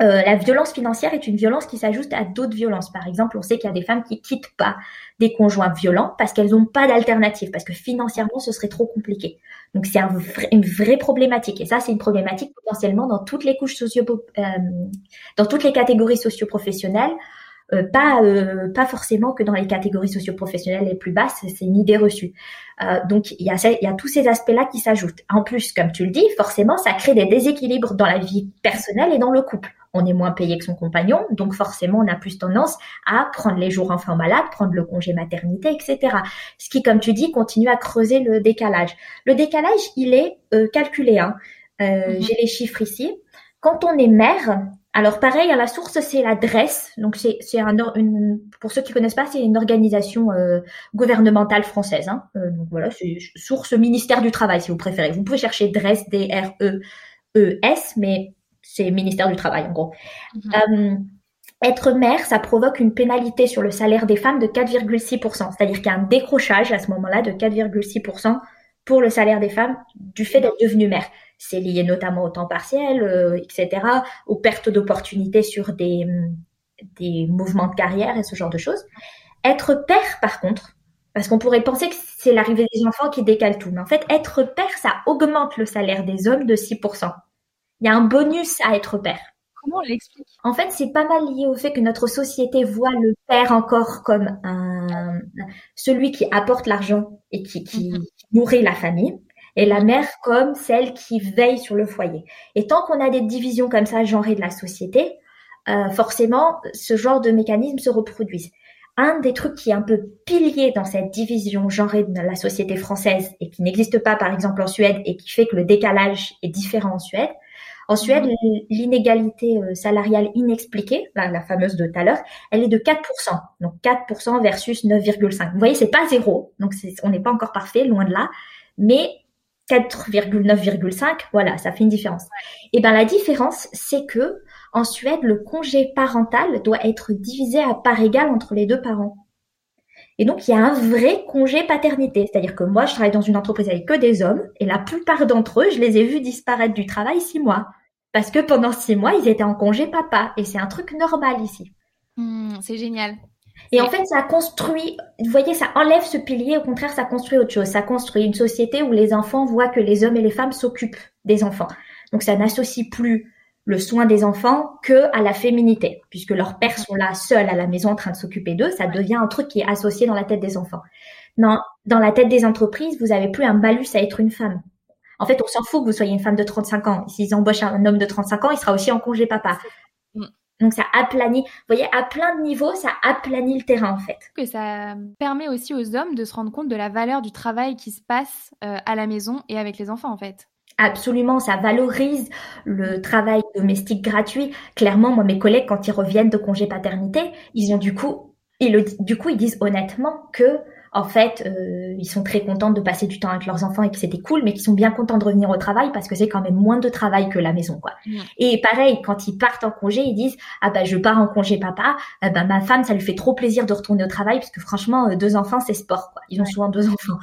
Speaker 2: euh, la violence financière est une violence qui s'ajoute à d'autres violences. Par exemple, on sait qu'il y a des femmes qui quittent pas des conjoints violents parce qu'elles n'ont pas d'alternative, parce que financièrement, ce serait trop compliqué. Donc, c'est une vraie problématique. Et ça, c'est une problématique potentiellement dans toutes les couches socio, euh, dans toutes les catégories socio-professionnelles. Euh, pas pas forcément que dans les catégories socio-professionnelles les plus basses, c'est une idée reçue. donc il y a il y a tous ces aspects-là qui s'ajoutent. En plus, comme tu le dis, forcément, ça crée des déséquilibres dans la vie personnelle et dans le couple on est moins payé que son compagnon, donc forcément on a plus tendance à prendre les jours enfants malades, prendre le congé maternité, etc. Ce qui, comme tu dis, continue à creuser le décalage. Le décalage, il est euh, calculé. Hein. Euh, mhm. J'ai les chiffres ici. Quand on est mère, alors pareil, à la source, c'est l'adresse. Donc c'est un une, pour ceux qui connaissent pas, c'est une organisation euh, gouvernementale française. Hein. donc voilà, c'est source ministère du travail si vous préférez. Vous pouvez chercher DRES, D R E E S, mais c'est ministère du Travail en gros. Mhm. Euh, être mère, ça provoque une pénalité sur le salaire des femmes de 4,6%. C'est-à-dire qu'il y a un décrochage à ce moment-là de 4,6% pour le salaire des femmes du fait d'être devenue mère. C'est lié notamment au temps partiel, euh, etc., aux pertes d'opportunités sur des, des mouvements de carrière et ce genre de choses. Être père, par contre, parce qu'on pourrait penser que c'est l'arrivée des enfants qui décale tout, mais en fait, être père, ça augmente le salaire des hommes de 6%. Il y a un bonus à être père.
Speaker 1: Comment on l'explique?
Speaker 2: En fait, c'est pas mal lié au fait que notre société voit le père encore comme un, celui qui apporte l'argent et qui, qui mhm. nourrit la famille, et la mère comme celle qui veille sur le foyer. Et tant qu'on a des divisions comme ça genrées de la société, euh, forcément, ce genre de mécanismes se reproduisent. Un des trucs qui est un peu pilier dans cette division genrée de la société française et qui n'existe pas par exemple en Suède et qui fait que le décalage est différent en Suède, en Suède, mhm. l'inégalité euh, salariale inexpliquée, la, fameuse de tout à l'heure, elle est de 4%. Donc 4% versus 9,5. Vous voyez, c'est pas zéro. Donc on n'est pas encore parfait, loin de là. Mais 4,9,5, voilà, ça fait une différence. Et ben la différence, c'est que en Suède, le congé parental doit être divisé à part égale entre les deux parents. Et donc, il y a un vrai congé paternité. C'est-à-dire que moi, je travaille dans une entreprise avec que des hommes, et la plupart d'entre eux, je les ai vus disparaître du travail six mois. Parce que pendant six mois, ils étaient en congé papa. Et c'est un truc normal ici.
Speaker 1: Hmm, c'est génial.
Speaker 2: Et en fait, ça construit, vous voyez, ça enlève ce pilier, au contraire, ça construit autre chose. Ça construit une société où les enfants voient que les hommes et les femmes s'occupent des enfants. Donc ça n'associe plus le soin des enfants que à la féminité, puisque leurs pères sont là seuls à la maison en train de s'occuper d'eux, ça devient un truc qui est associé dans la tête des enfants. Non, dans la tête des entreprises, vous avez plus un malus à être une femme. En fait, on s'en fout que vous soyez une femme de 35 ans. S'ils embauchent un homme de 35 ans, il sera aussi en congé papa. Mm. Donc ça aplanit, vous voyez, à plein de niveaux, ça aplanit le terrain en fait.
Speaker 1: Que ça permet aussi aux hommes de se rendre compte de la valeur du travail qui se passe euh, à la maison et avec les enfants en fait.
Speaker 2: Absolument, ça valorise le travail domestique gratuit. Clairement, moi, mes collègues, quand ils reviennent de congé paternité, ils ont du coup, ils du coup, ils disent honnêtement que en fait, euh, ils sont très contents de passer du temps avec leurs enfants et que c'était cool, mais qu'ils sont bien contents de revenir au travail parce que c'est quand même moins de travail que la maison, quoi. Et pareil, quand ils partent en congé, ils disent ah bah je pars en congé papa, ah bah ma femme ça lui fait trop plaisir de retourner au travail parce que franchement euh, deux enfants c'est sport, quoi. Ils ont souvent deux enfants.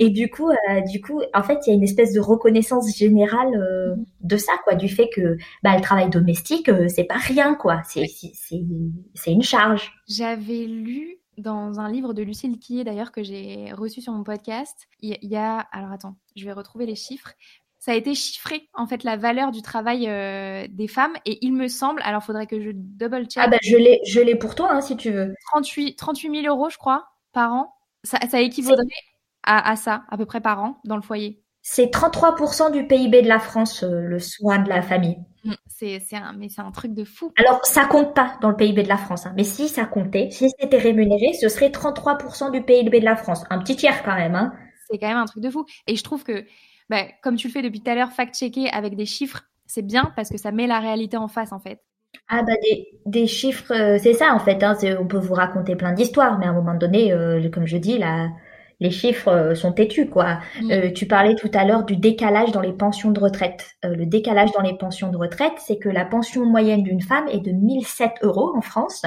Speaker 2: Et du coup, euh, du coup, en fait, il y a une espèce de reconnaissance générale mm-hmm. de ça, quoi, du fait que bah, le travail domestique, c'est pas rien, quoi. C'est c'est une charge.
Speaker 1: J'avais lu dans un livre de Lucille Quillet d'ailleurs que j'ai reçu sur mon podcast. Il y a, alors attends, je vais retrouver les chiffres. Ça a été chiffré en fait la valeur du travail euh, des femmes et il me semble, alors faudrait que je double check.
Speaker 2: Ah bah je l'ai, je l'ai pour toi hein, si tu veux.
Speaker 1: 38, 38 000 euros je crois par an. Ça, ça équivaudrait à, à ça à peu près par an dans le foyer.
Speaker 2: C'est 33% du PIB de la France, euh, le soin de la famille.
Speaker 1: C'est, un, mais c'est un truc de fou.
Speaker 2: Alors, ça compte pas dans le PIB de la France. Hein. Mais si ça comptait, si c'était rémunéré, ce serait 33% du PIB de la France. Un petit tiers quand même. Hein.
Speaker 1: C'est quand même un truc de fou. Et je trouve que, bah, comme tu le fais depuis tout à l'heure, fact-checker avec des chiffres, c'est bien parce que ça met la réalité en face, en fait.
Speaker 2: Ah bah des, chiffres, euh, c'est ça en fait. Hein, on peut vous raconter plein d'histoires, mais à un moment donné, euh, comme je dis, là, les chiffres euh, sont têtus quoi. Mm. tu parlais tout à l'heure du décalage dans les pensions de retraite. le décalage dans les pensions de retraite, c'est que la pension moyenne d'une femme est de 1007 euros en France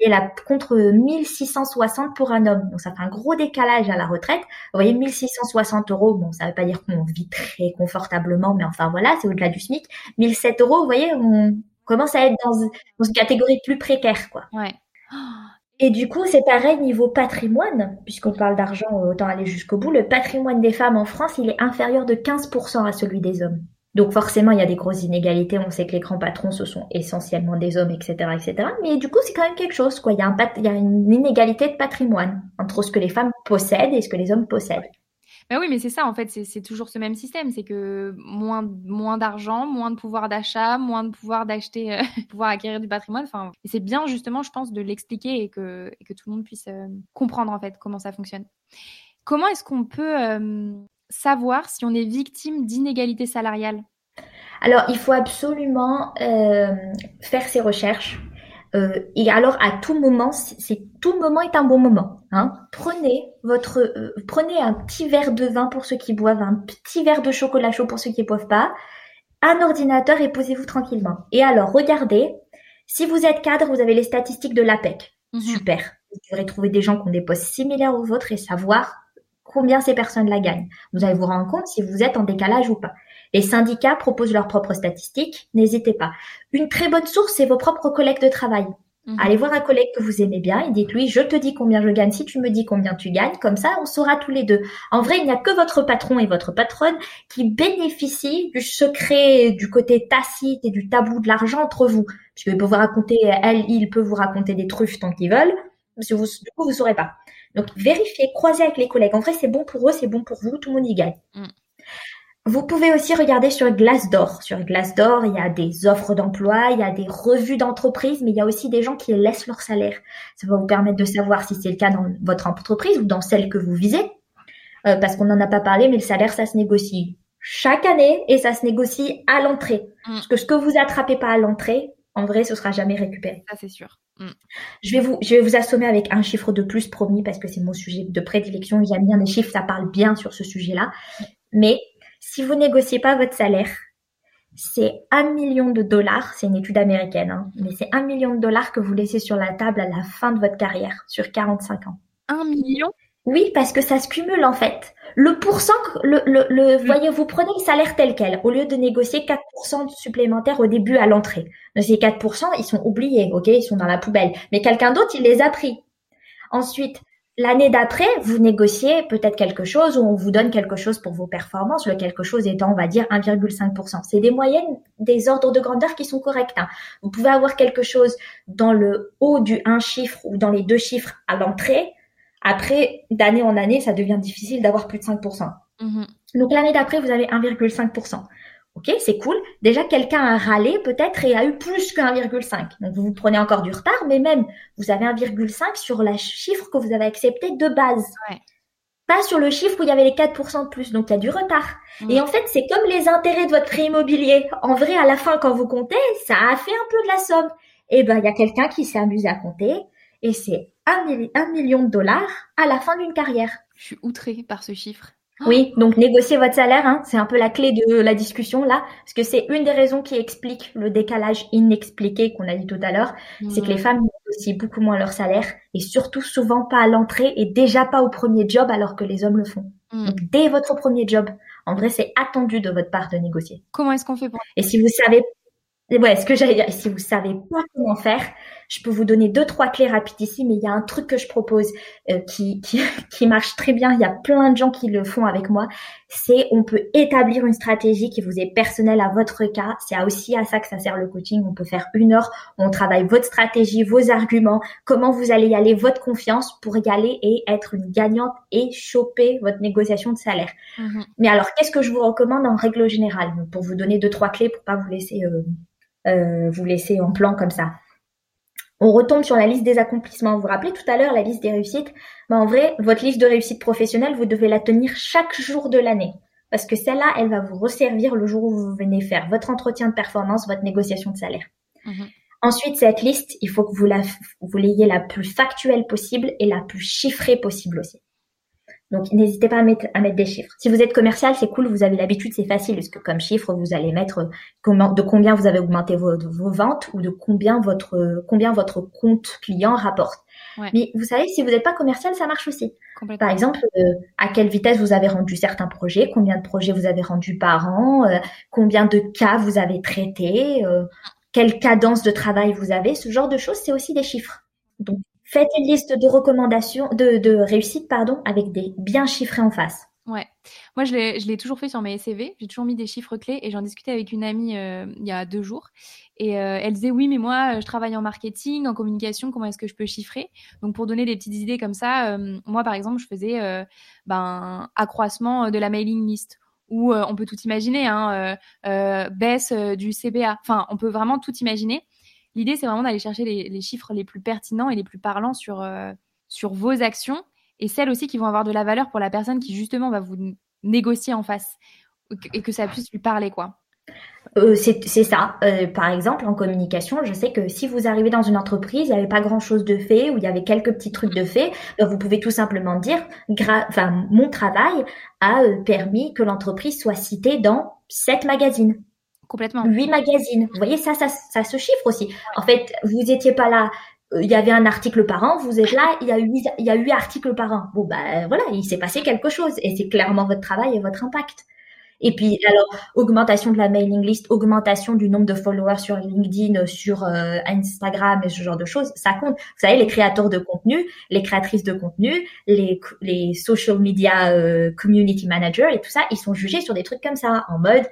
Speaker 2: et la, contre 1660 pour un homme. Donc ça fait un gros décalage à la retraite. Vous voyez, 1660 euros, bon, ça veut pas dire qu'on vit très confortablement, mais enfin voilà, c'est au-delà du SMIC. 1007 euros, vous voyez, on commence à être dans, dans une catégorie plus précaire, quoi.
Speaker 1: Ouais.
Speaker 2: Et du coup, c'est pareil niveau patrimoine, puisqu'on parle d'argent, autant aller jusqu'au bout. Le patrimoine des femmes en France, il est inférieur de 15% à celui des hommes. Donc forcément, il y a des grosses inégalités. On sait que les grands patrons, ce sont essentiellement des hommes, etc., etc. Mais du coup, c'est quand même quelque chose, quoi. Il y il y a une inégalité de patrimoine entre ce que les femmes possèdent et ce que les hommes possèdent.
Speaker 1: Ben oui, mais c'est ça, en fait, c'est toujours ce même système. C'est que moins, moins d'argent, moins de pouvoir d'achat, moins de pouvoir d'acheter, euh, [laughs] pouvoir acquérir du patrimoine. Enfin, c'est bien, justement, je pense, de l'expliquer et que, que tout le monde puisse euh, comprendre, en fait, comment ça fonctionne. Comment est-ce qu'on peut euh, savoir si on est victime d'inégalité salariale
Speaker 2: Alors, il faut absolument euh, faire ses recherches. Euh, et alors, à tout moment, c'est tout moment est un bon moment. Hein. Prenez votre, euh, prenez un petit verre de vin pour ceux qui boivent, un petit verre de chocolat chaud pour ceux qui ne boivent pas, un ordinateur et posez-vous tranquillement. Et alors, regardez. Si vous êtes cadre, vous avez les statistiques de l'APEC. Mhm. Super. Vous devrez trouver des gens qui ont des postes similaires aux vôtres et savoir combien ces personnes-là gagnent. Vous allez vous rendre compte si vous êtes en décalage ou pas. Les syndicats proposent leurs propres statistiques, n'hésitez pas. Une très bonne source, c'est vos propres collègues de travail. Mhm. Allez voir un collègue que vous aimez bien et dites-lui, je te dis combien je gagne si tu me dis combien tu gagnes. Comme ça, on saura tous les deux. En vrai, il n'y a que votre patron et votre patronne qui bénéficient du secret, du côté tacite et du tabou de l'argent entre vous. Parce qu'il peut vous raconter, elle, il peut vous raconter des truffes tant qu'ils veulent. Parce que vous, du coup, vous saurez pas. Donc, vérifiez, croisez avec les collègues. En vrai, c'est bon pour eux, c'est bon pour vous, tout le monde y gagne. Mm. Vous pouvez aussi regarder sur Glassdoor. Sur Glassdoor, il y a des offres d'emploi, il y a des revues d'entreprise, mais il y a aussi des gens qui laissent leur salaire. Ça va vous permettre de savoir si c'est le cas dans votre entreprise ou dans celle que vous visez. Euh, parce qu'on n'en a pas parlé, mais le salaire, ça se négocie chaque année et ça se négocie à l'entrée. Mm. Parce que ce que vous attrapez pas à l'entrée, en vrai, ce sera jamais récupéré.
Speaker 1: Ça, c'est sûr. Mm.
Speaker 2: Je vais vous, je vais vous assommer avec un chiffre de plus promis parce que c'est mon sujet de prédilection. J'aime bien les chiffres, ça parle bien sur ce sujet-là. Mais si vous négociez pas votre salaire, c'est un million de dollars. C'est une étude américaine, hein, mais c'est un million de dollars que vous laissez sur la table à la fin de votre carrière, sur 45 ans.
Speaker 1: Un million?
Speaker 2: Oui, parce que ça se cumule en fait. Le pourcent, le, le, le mm. voyez, vous prenez le salaire tel quel, au lieu de négocier 4% supplémentaires au début à l'entrée. Ces 4%, ils sont oubliés, ok, ils sont dans la poubelle. Mais quelqu'un d'autre, il les a pris. Ensuite, l'année d'après, vous négociez peut-être quelque chose ou on vous donne quelque chose pour vos performances, le quelque chose étant, on va dire, 1,5%. C'est des moyennes, des ordres de grandeur qui sont corrects. Hein. Vous pouvez avoir quelque chose dans le haut du un chiffre ou dans les deux chiffres à l'entrée, après, d'année en année, ça devient difficile d'avoir plus de 5%. Mhm. Donc l'année d'après, vous avez 1,5%. Ok, c'est cool. Déjà, quelqu'un a râlé peut-être et a eu plus que 1,5. Donc vous vous prenez encore du retard, mais même vous avez 1,5 sur le chiffre que vous avez accepté de base. Pas sur le chiffre où il y avait les 4% de plus. Donc il y a du retard. Et en fait, c'est comme les intérêts de votre prêt immobilier. En vrai, à la fin, quand vous comptez, ça a fait un peu de la somme. Et eh ben, il y a quelqu'un qui s'est amusé à compter et c'est un, million de dollars à la fin d'une carrière.
Speaker 1: Je suis outrée par ce chiffre.
Speaker 2: Oui, donc négocier votre salaire, hein, c'est un peu la clé de la discussion là, parce que c'est une des raisons qui explique le décalage inexpliqué qu'on a dit tout à l'heure, c'est que les femmes négocient beaucoup moins leur salaire et surtout souvent pas à l'entrée et déjà pas au premier job alors que les hommes le font. Mm. Donc dès votre premier job, en vrai c'est attendu de votre part de négocier.
Speaker 1: Comment est-ce qu'on fait pour
Speaker 2: Et si vous savez ouais, ce que j'allais dire, si vous savez pas comment faire, je peux vous donner deux trois clés rapides ici, mais il y a un truc que je propose euh, qui, qui, [laughs] qui marche très bien. Il y a plein de gens qui le font avec moi. C'est on peut établir une stratégie qui vous est personnelle à votre cas. C'est aussi à ça que ça sert le coaching. On peut faire une heure, on travaille votre stratégie, vos arguments, comment vous allez y aller, votre confiance pour y aller et être une gagnante et choper votre négociation de salaire. Mm-hmm. Mais alors, qu'est-ce que je vous recommande en règle générale? Pour vous donner deux trois clés pour pas vous laisser euh, euh, vous laisser en plan comme ça. On retombe sur la liste des accomplissements. Vous vous rappelez tout à l'heure la liste des réussites? Ben, En vrai, votre liste de réussite professionnelle, vous devez la tenir chaque jour de l'année. Parce que celle-là, elle va vous resservir le jour où vous venez faire votre entretien de performance, votre négociation de salaire. Mhm. Ensuite, cette liste, il faut que vous la, vous l'ayez la plus factuelle possible et la plus chiffrée possible aussi. Donc, n'hésitez pas à mettre, à mettre des chiffres. Si vous êtes commercial, c'est cool, vous avez l'habitude, c'est facile, parce que comme chiffre, vous allez mettre comment, de combien vous avez augmenté vos, vos ventes ou de combien votre, combien votre compte client rapporte? Mais vous savez, si vous n'êtes pas commercial, ça marche aussi. Par exemple, euh, à quelle vitesse vous avez rendu certains projets, combien de projets vous avez rendus par an, euh, combien de cas vous avez traités, euh, quelle cadence de travail vous avez, ce genre de choses, c'est aussi des chiffres. Faites une liste de recommandations, de, de réussite, pardon, avec des bien chiffrés en face.
Speaker 1: Ouais. Moi, je l'ai toujours fait sur mes CV. J'ai toujours mis des chiffres clés et j'en discutais avec une amie euh, il y a deux jours. Et euh, elle disait oui, mais moi, je travaille en marketing, en communication. Comment est-ce que je peux chiffrer? Donc, pour donner des petites idées comme ça, euh, moi, par exemple, je faisais ben accroissement de la mailing list. Ou on peut tout imaginer, hein, baisse du CBA. Enfin, on peut vraiment tout imaginer. L'idée, c'est vraiment d'aller chercher les, chiffres les plus pertinents et les plus parlants sur sur vos actions et celles aussi qui vont avoir de la valeur pour la personne qui justement va vous négocier en face et que ça puisse lui parler quoi.
Speaker 2: Euh, c'est ça. Euh, par exemple, en communication, je sais que si vous arrivez dans une entreprise, il n'y avait pas grand-chose de fait ou il y avait quelques petits trucs de fait, ben, vous pouvez tout simplement dire, mon travail a euh, permis que l'entreprise soit citée dans sept magazines.
Speaker 1: Complètement.
Speaker 2: Huit magazines. Vous voyez, ça, ça, ça se chiffre aussi. En fait, vous n'étiez pas là euh, il y avait un article par an, vous êtes là, il y a huit, il y a huit articles par an. Bon, ben voilà, il s'est passé quelque chose et c'est clairement votre travail et votre impact. Et puis, alors, augmentation de la mailing list, augmentation du nombre de followers sur LinkedIn, sur euh, Instagram et ce genre de choses, ça compte. Vous savez, les créateurs de contenu, les créatrices de contenu, les, les social media euh, community managers et tout ça, ils sont jugés sur des trucs comme ça, en mode,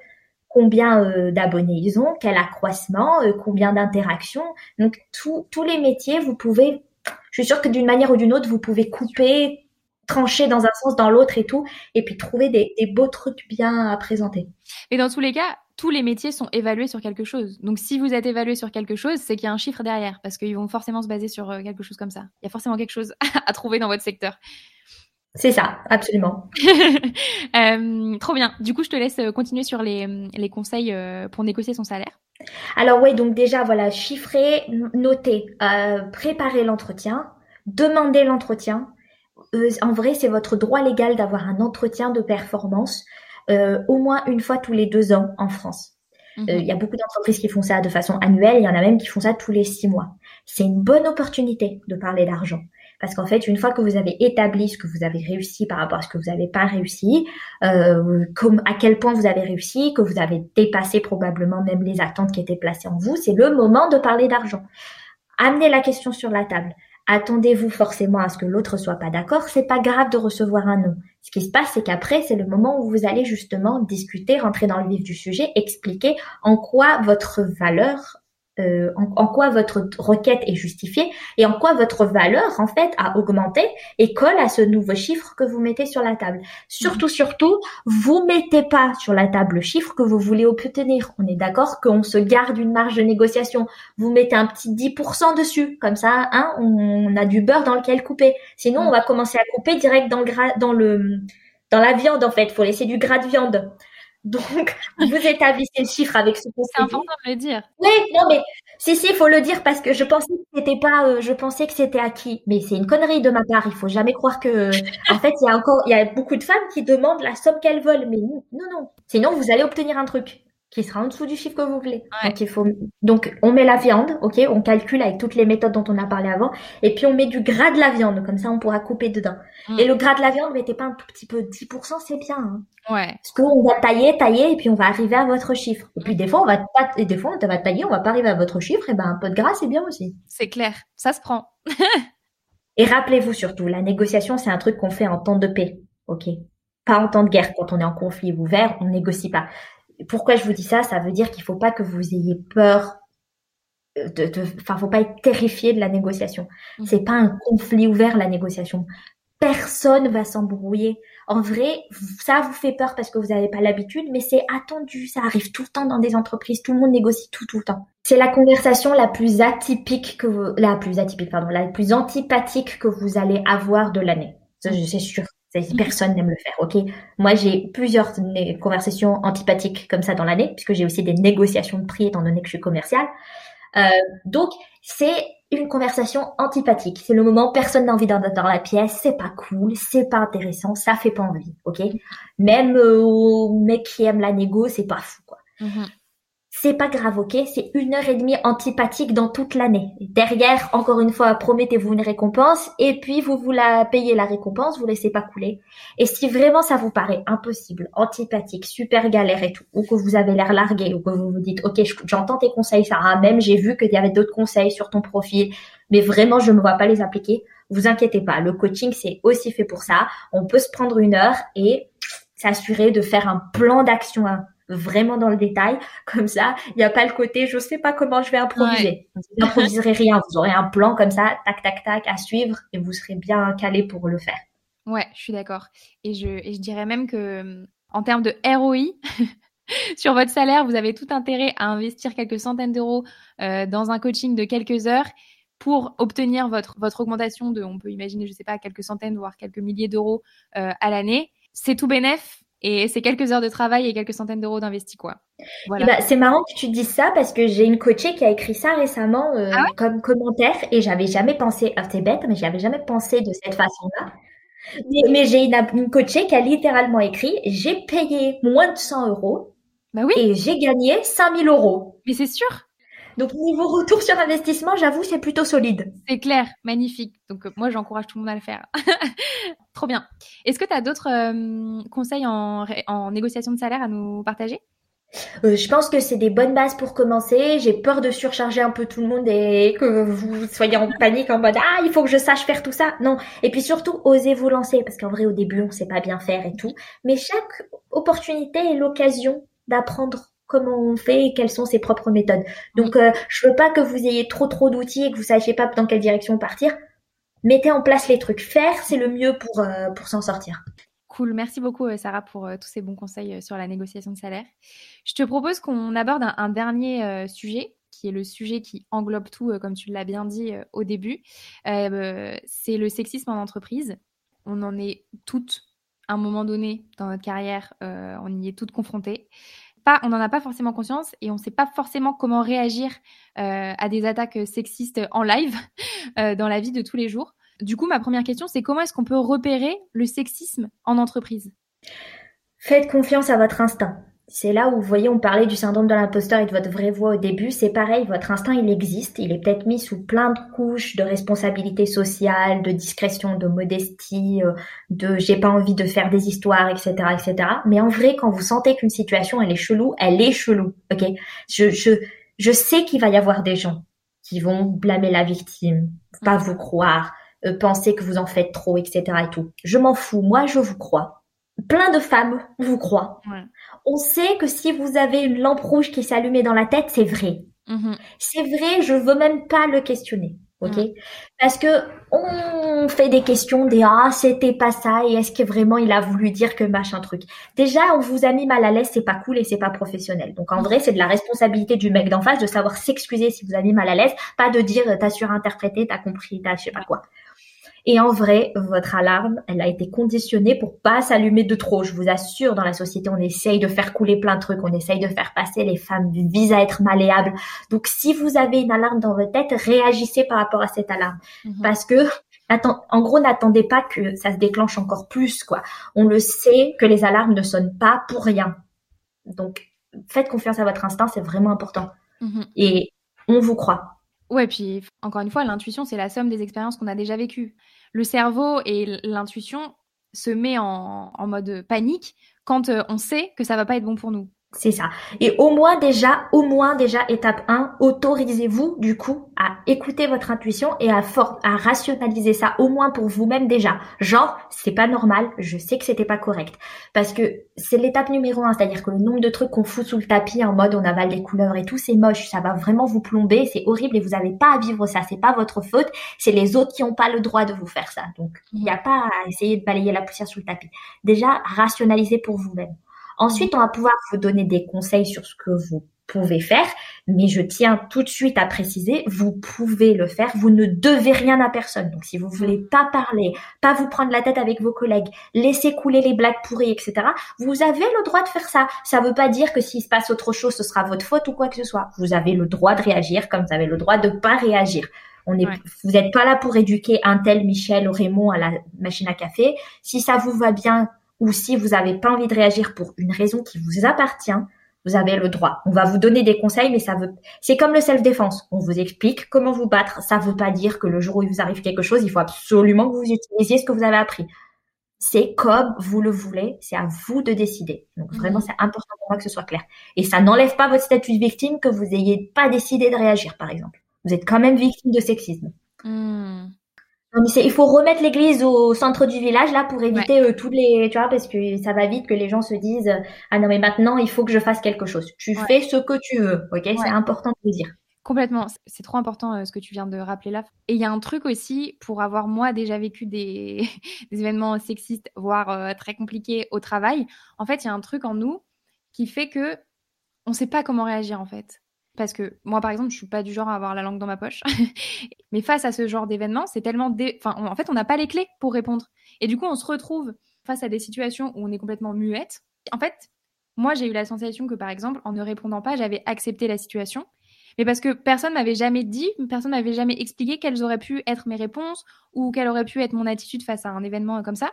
Speaker 2: combien euh, d'abonnés ils ont, quel accroissement, euh, combien d'interactions. Donc tous les métiers, vous pouvez, je suis sûre que d'une manière ou d'une autre, vous pouvez couper, trancher dans un sens, dans l'autre et tout, et puis trouver des, beaux trucs bien à présenter.
Speaker 1: Et dans tous les cas, tous les métiers sont évalués sur quelque chose. Donc si vous êtes évalué sur quelque chose, c'est qu'il y a un chiffre derrière, parce qu'ils vont forcément se baser sur euh, quelque chose comme ça. Il y a forcément quelque chose [laughs] à trouver dans votre secteur.
Speaker 2: C'est ça, absolument. [laughs]
Speaker 1: euh, trop bien. Du coup, je te laisse euh, continuer sur les, les conseils euh, pour négocier son salaire.
Speaker 2: Alors oui, donc déjà, voilà, chiffrer, noter, euh, préparer l'entretien, demander l'entretien. Euh, en vrai, c'est votre droit légal d'avoir un entretien de performance au moins une fois tous les deux ans en France. Mhm. Il y a beaucoup d'entreprises qui font ça de façon annuelle, il y en a même qui font ça tous les six mois. C'est une bonne opportunité de parler d'argent. Parce qu'en fait, une fois que vous avez établi ce que vous avez réussi par rapport à ce que vous n'avez pas réussi, euh, à quel point vous avez réussi, que vous avez dépassé probablement même les attentes qui étaient placées en vous, c'est le moment de parler d'argent. Amenez la question sur la table. Attendez-vous forcément à ce que l'autre soit pas d'accord. C'est pas grave de recevoir un non. Ce qui se passe, c'est qu'après, c'est le moment où vous allez justement discuter, rentrer dans le vif du sujet, expliquer en quoi votre valeur euh, en, quoi votre requête est justifiée et en quoi votre valeur en fait a augmenté et colle à ce nouveau chiffre que vous mettez sur la table. Surtout, surtout, vous mettez pas sur la table le chiffre que vous voulez obtenir. On est d'accord qu'on se garde une marge de négociation. Vous mettez un petit 10% dessus, comme ça, hein, on, a du beurre dans lequel couper. Sinon, on va commencer à couper direct dans le gras, dans le dans la viande en fait. Faut laisser du gras de viande. Donc, [laughs] vous établissez le chiffre avec ce
Speaker 1: que c'est important de le dire.
Speaker 2: Oui, non, mais si, si, il faut le dire parce que je pensais que c'était pas, euh, je pensais que c'était acquis. Mais c'est une connerie de ma part. Il faut jamais croire que, en fait, il y a encore, il y a beaucoup de femmes qui demandent la somme qu'elles veulent. Mais non, non. Sinon, vous allez obtenir un truc qui sera en dessous du chiffre que vous voulez. Donc, il faut, donc, on met la viande, ok, on calcule avec toutes les méthodes dont on a parlé avant, et puis on met du gras de la viande, comme ça on pourra couper dedans. Mm. Et le gras de la viande, mettez pas un tout petit peu, 10%, c'est bien. Hein.
Speaker 1: Ouais.
Speaker 2: Parce qu'on va tailler, tailler, et puis on va arriver à votre chiffre. Et puis des fois, on va pas, et des fois, on va tailler, on va pas arriver à votre chiffre, et ben, un peu de gras, c'est bien aussi.
Speaker 1: C'est clair. Ça se prend. [laughs]
Speaker 2: et rappelez-vous surtout, la négociation, c'est un truc qu'on fait en temps de paix. Ok? Pas en temps de guerre. Quand on est en conflit ouvert, on négocie pas pourquoi je vous dis ça? Ça veut dire qu'il faut pas que vous ayez peur de, de, enfin, faut pas être terrifié de la négociation. Mmh. C'est pas un conflit ouvert la négociation. Personne va s'embrouiller. En vrai, ça vous fait peur parce que vous n'avez pas l'habitude, mais c'est attendu. Ça arrive tout le temps dans des entreprises. Tout le monde négocie tout, tout le temps. C'est la conversation la plus atypique que vous, la plus atypique, pardon, la plus antipathique que vous allez avoir de l'année. C'est sûr. Personne n'aime le faire, ok? Moi, j'ai plusieurs conversations antipathiques comme ça dans l'année, puisque j'ai aussi des négociations de prix étant donné que je suis commerciale. Euh, donc, c'est une conversation antipathique. C'est le moment personne n'a envie d'être dans la pièce, c'est pas cool, c'est pas intéressant, ça fait pas envie, ok? Même euh, aux mecs qui aiment la négo, c'est pas fou, quoi. Mm-hmm. C'est pas grave, ok? C'est une heure et demie antipathique dans toute l'année. Derrière, encore une fois, promettez-vous une récompense et puis vous vous la payez la récompense, vous laissez pas couler. Et si vraiment ça vous paraît impossible, antipathique, super galère et tout, ou que vous avez l'air largué, ou que vous vous dites, ok, j'entends tes conseils, Sarah, même j'ai vu qu'il y avait d'autres conseils sur ton profil, mais vraiment je ne vois pas les appliquer, vous inquiétez pas. Le coaching, c'est aussi fait pour ça. On peut se prendre une heure et s'assurer de faire un plan d'action vraiment dans le détail. [laughs] Comme ça, il n'y a pas le côté je sais pas comment je vais improviser. Vous n'improviserez rien. Vous aurez un plan comme ça, tac, tac, tac, à suivre et vous serez bien calé pour le faire.
Speaker 1: Ouais, je suis d'accord. Et je, et je dirais même que en termes de ROI, [laughs] sur votre salaire, vous avez tout intérêt à investir quelques centaines d'euros euh, dans un coaching de quelques heures pour obtenir votre, votre augmentation de, on peut imaginer, je sais pas, quelques centaines, voire quelques milliers d'euros euh, à l'année. C'est tout bénéf et c'est quelques heures de travail et quelques centaines d'euros d'investi, quoi.
Speaker 2: Voilà. Bah, c'est marrant que tu dises ça parce que j'ai une coachée qui a écrit ça récemment euh, ah comme commentaire et j'avais jamais pensé, ah, c'est bête, mais j'avais jamais pensé de cette façon-là. Mais, j'ai une, une coachée qui a littéralement écrit, j'ai payé moins de 100 euros
Speaker 1: bah oui.
Speaker 2: et j'ai gagné 5000 euros.
Speaker 1: Mais c'est sûr.
Speaker 2: Donc niveau retour sur investissement, j'avoue, c'est plutôt solide.
Speaker 1: C'est clair, magnifique. Donc euh, moi, j'encourage tout le monde à le faire. [laughs] Trop bien. Est-ce que tu as d'autres euh, conseils en, en, négociation de salaire à nous partager?
Speaker 2: Euh, je pense que c'est des bonnes bases pour commencer. J'ai peur de surcharger un peu tout le monde et que vous soyez en panique en mode ah il faut que je sache faire tout ça. Non. Et puis surtout osez vous lancer parce qu'en vrai au début on sait pas bien faire et tout. Mais chaque opportunité est l'occasion d'apprendre comment on fait et quelles sont ses propres méthodes. Donc, euh, je veux pas que vous ayez trop trop d'outils et que vous sachiez pas dans quelle direction partir. Mettez en place les trucs. Faire, c'est le mieux pour, euh, pour s'en sortir.
Speaker 1: Cool, merci beaucoup euh, Sarah pour tous ces bons conseils sur la négociation de salaire. Je te propose qu'on aborde un, dernier sujet qui est le sujet qui englobe tout, comme tu l'as bien dit au début. c'est le sexisme en entreprise. On en est toutes, à un moment donné dans notre carrière, on y est toutes confrontées on n'en a pas forcément conscience et on ne sait pas forcément comment réagir euh, à des attaques sexistes en live [laughs] euh, dans la vie de tous les jours. Du coup, ma première question, c'est comment est-ce qu'on peut repérer le sexisme en entreprise?
Speaker 2: Faites confiance à votre instinct. C'est là où, vous voyez, on parlait du syndrome de l'imposteur et de votre vraie voix au début. C'est pareil, votre instinct, il existe. Il est peut-être mis sous plein de couches de responsabilité sociale, de discrétion, de modestie, euh, de j'ai pas envie de faire des histoires, etc., etc. Mais en vrai, quand vous sentez qu'une situation, elle est chelou, elle est chelou, ok? Je, je, je sais qu'il va y avoir des gens qui vont blâmer la victime, pas vous croire, euh, penser que vous en faites trop, etc. et tout. Je m'en fous. Moi, je vous crois. Plein de femmes vous croient. Ouais on sait que si vous avez une lampe rouge qui allumée dans la tête, c'est vrai. Mm-hmm. C'est vrai, je veux même pas le questionner. Ok, mm. parce que on fait des questions des ah c'était pas ça et est-ce que vraiment il a voulu dire que machin truc? Déjà on vous a mis mal à l'aise, c'est pas cool et c'est pas professionnel. Donc en vrai c'est de la responsabilité du mec d'en face de savoir s'excuser si vous avez mis mal à l'aise, pas de dire t'as surinterprété, t'as compris, t'as je sais pas quoi. Et en vrai, votre alarme, elle a été conditionnée pour pas s'allumer de trop. Je vous assure, dans la société, on essaye de faire couler plein de trucs, on essaye de faire passer les femmes vise à être malléables. Donc, si vous avez une alarme dans votre tête, réagissez par rapport à cette alarme. Mhm. Parce que, en gros, n'attendez pas que ça se déclenche encore plus, quoi. On le sait que les alarmes ne sonnent pas pour rien. Donc, faites confiance à votre instinct, c'est vraiment important. Mhm. Et on vous croit.
Speaker 1: Ouais, puis encore une fois, l'intuition, c'est la somme des expériences qu'on a déjà vécues le cerveau et l'intuition se met en, mode panique quand euh, on sait que ça va pas être bon pour nous.
Speaker 2: C'est ça. Et au moins déjà, au moins déjà, étape 1, autorisez-vous du coup à écouter votre intuition et à, à rationaliser ça au moins pour vous-même déjà. Genre, c'est pas normal, je sais que c'était pas correct. Parce que c'est l'étape numéro 1, c'est-à-dire que le nombre de trucs qu'on fout sous le tapis en mode on avale les couleurs et tout, c'est moche, ça va vraiment vous plomber, c'est horrible et vous avez pas à vivre ça, c'est pas votre faute, c'est les autres qui ont pas le droit de vous faire ça. Donc, il n'y a pas à essayer de balayer la poussière sous le tapis. Déjà, rationalisez pour vous-même. Ensuite, on va pouvoir vous donner des conseils sur ce que vous pouvez faire, mais je tiens tout de suite à préciser, vous pouvez le faire, vous ne devez rien à personne. Donc si vous voulez pas parler, pas vous prendre la tête avec vos collègues, laisser couler les blagues pourries, etc., vous avez le droit de faire ça. Ça veut pas dire que s'il se passe autre chose, ce sera votre faute ou quoi que ce soit. Vous avez le droit de réagir comme vous avez le droit de pas réagir. On est, vous n'êtes pas là pour éduquer un tel Michel ou Raymond à la machine à café. Si ça vous va bien ou si vous n'avez pas envie de réagir pour une raison qui vous appartient, vous avez le droit. On va vous donner des conseils, mais ça veut, c'est comme le self-défense. On vous explique comment vous battre. Ça veut pas dire que le jour où il vous arrive quelque chose, il faut absolument que vous utilisiez ce que vous avez appris. C'est comme vous le voulez, c'est à vous de décider. Donc vraiment, c'est important pour moi que ce soit clair. Et ça n'enlève pas votre statut de victime que vous n'ayez pas décidé de réagir, par exemple. Vous êtes quand même victime de sexisme. Hmm il faut remettre l'église au centre du village là pour éviter euh, tous les, tu vois, parce que ça va vite que les gens se disent ah non mais maintenant il faut que je fasse quelque chose. Tu fais ce que tu veux, ok? C'est important de le dire.
Speaker 1: Complètement, c'est trop important euh, ce que tu viens de rappeler là. Et il y a un truc aussi pour avoir moi déjà vécu [laughs] des, événements sexistes, voire euh, très compliqués au travail. En fait, il y a un truc en nous qui fait que on sait pas comment réagir en fait. Parce que moi, par exemple, je suis pas du genre à avoir la langue dans ma poche. [laughs] Mais face à ce genre d'événement, c'est tellement. Enfin, en fait, on n'a pas les clés pour répondre. Et du coup, on se retrouve face à des situations où on est complètement muette. En fait, moi, j'ai eu la sensation que, par exemple, en ne répondant pas, j'avais accepté la situation. Mais parce que personne m'avait jamais dit, personne m'avait jamais expliqué quelles auraient pu être mes réponses ou quelle aurait pu être mon attitude face à un événement comme ça.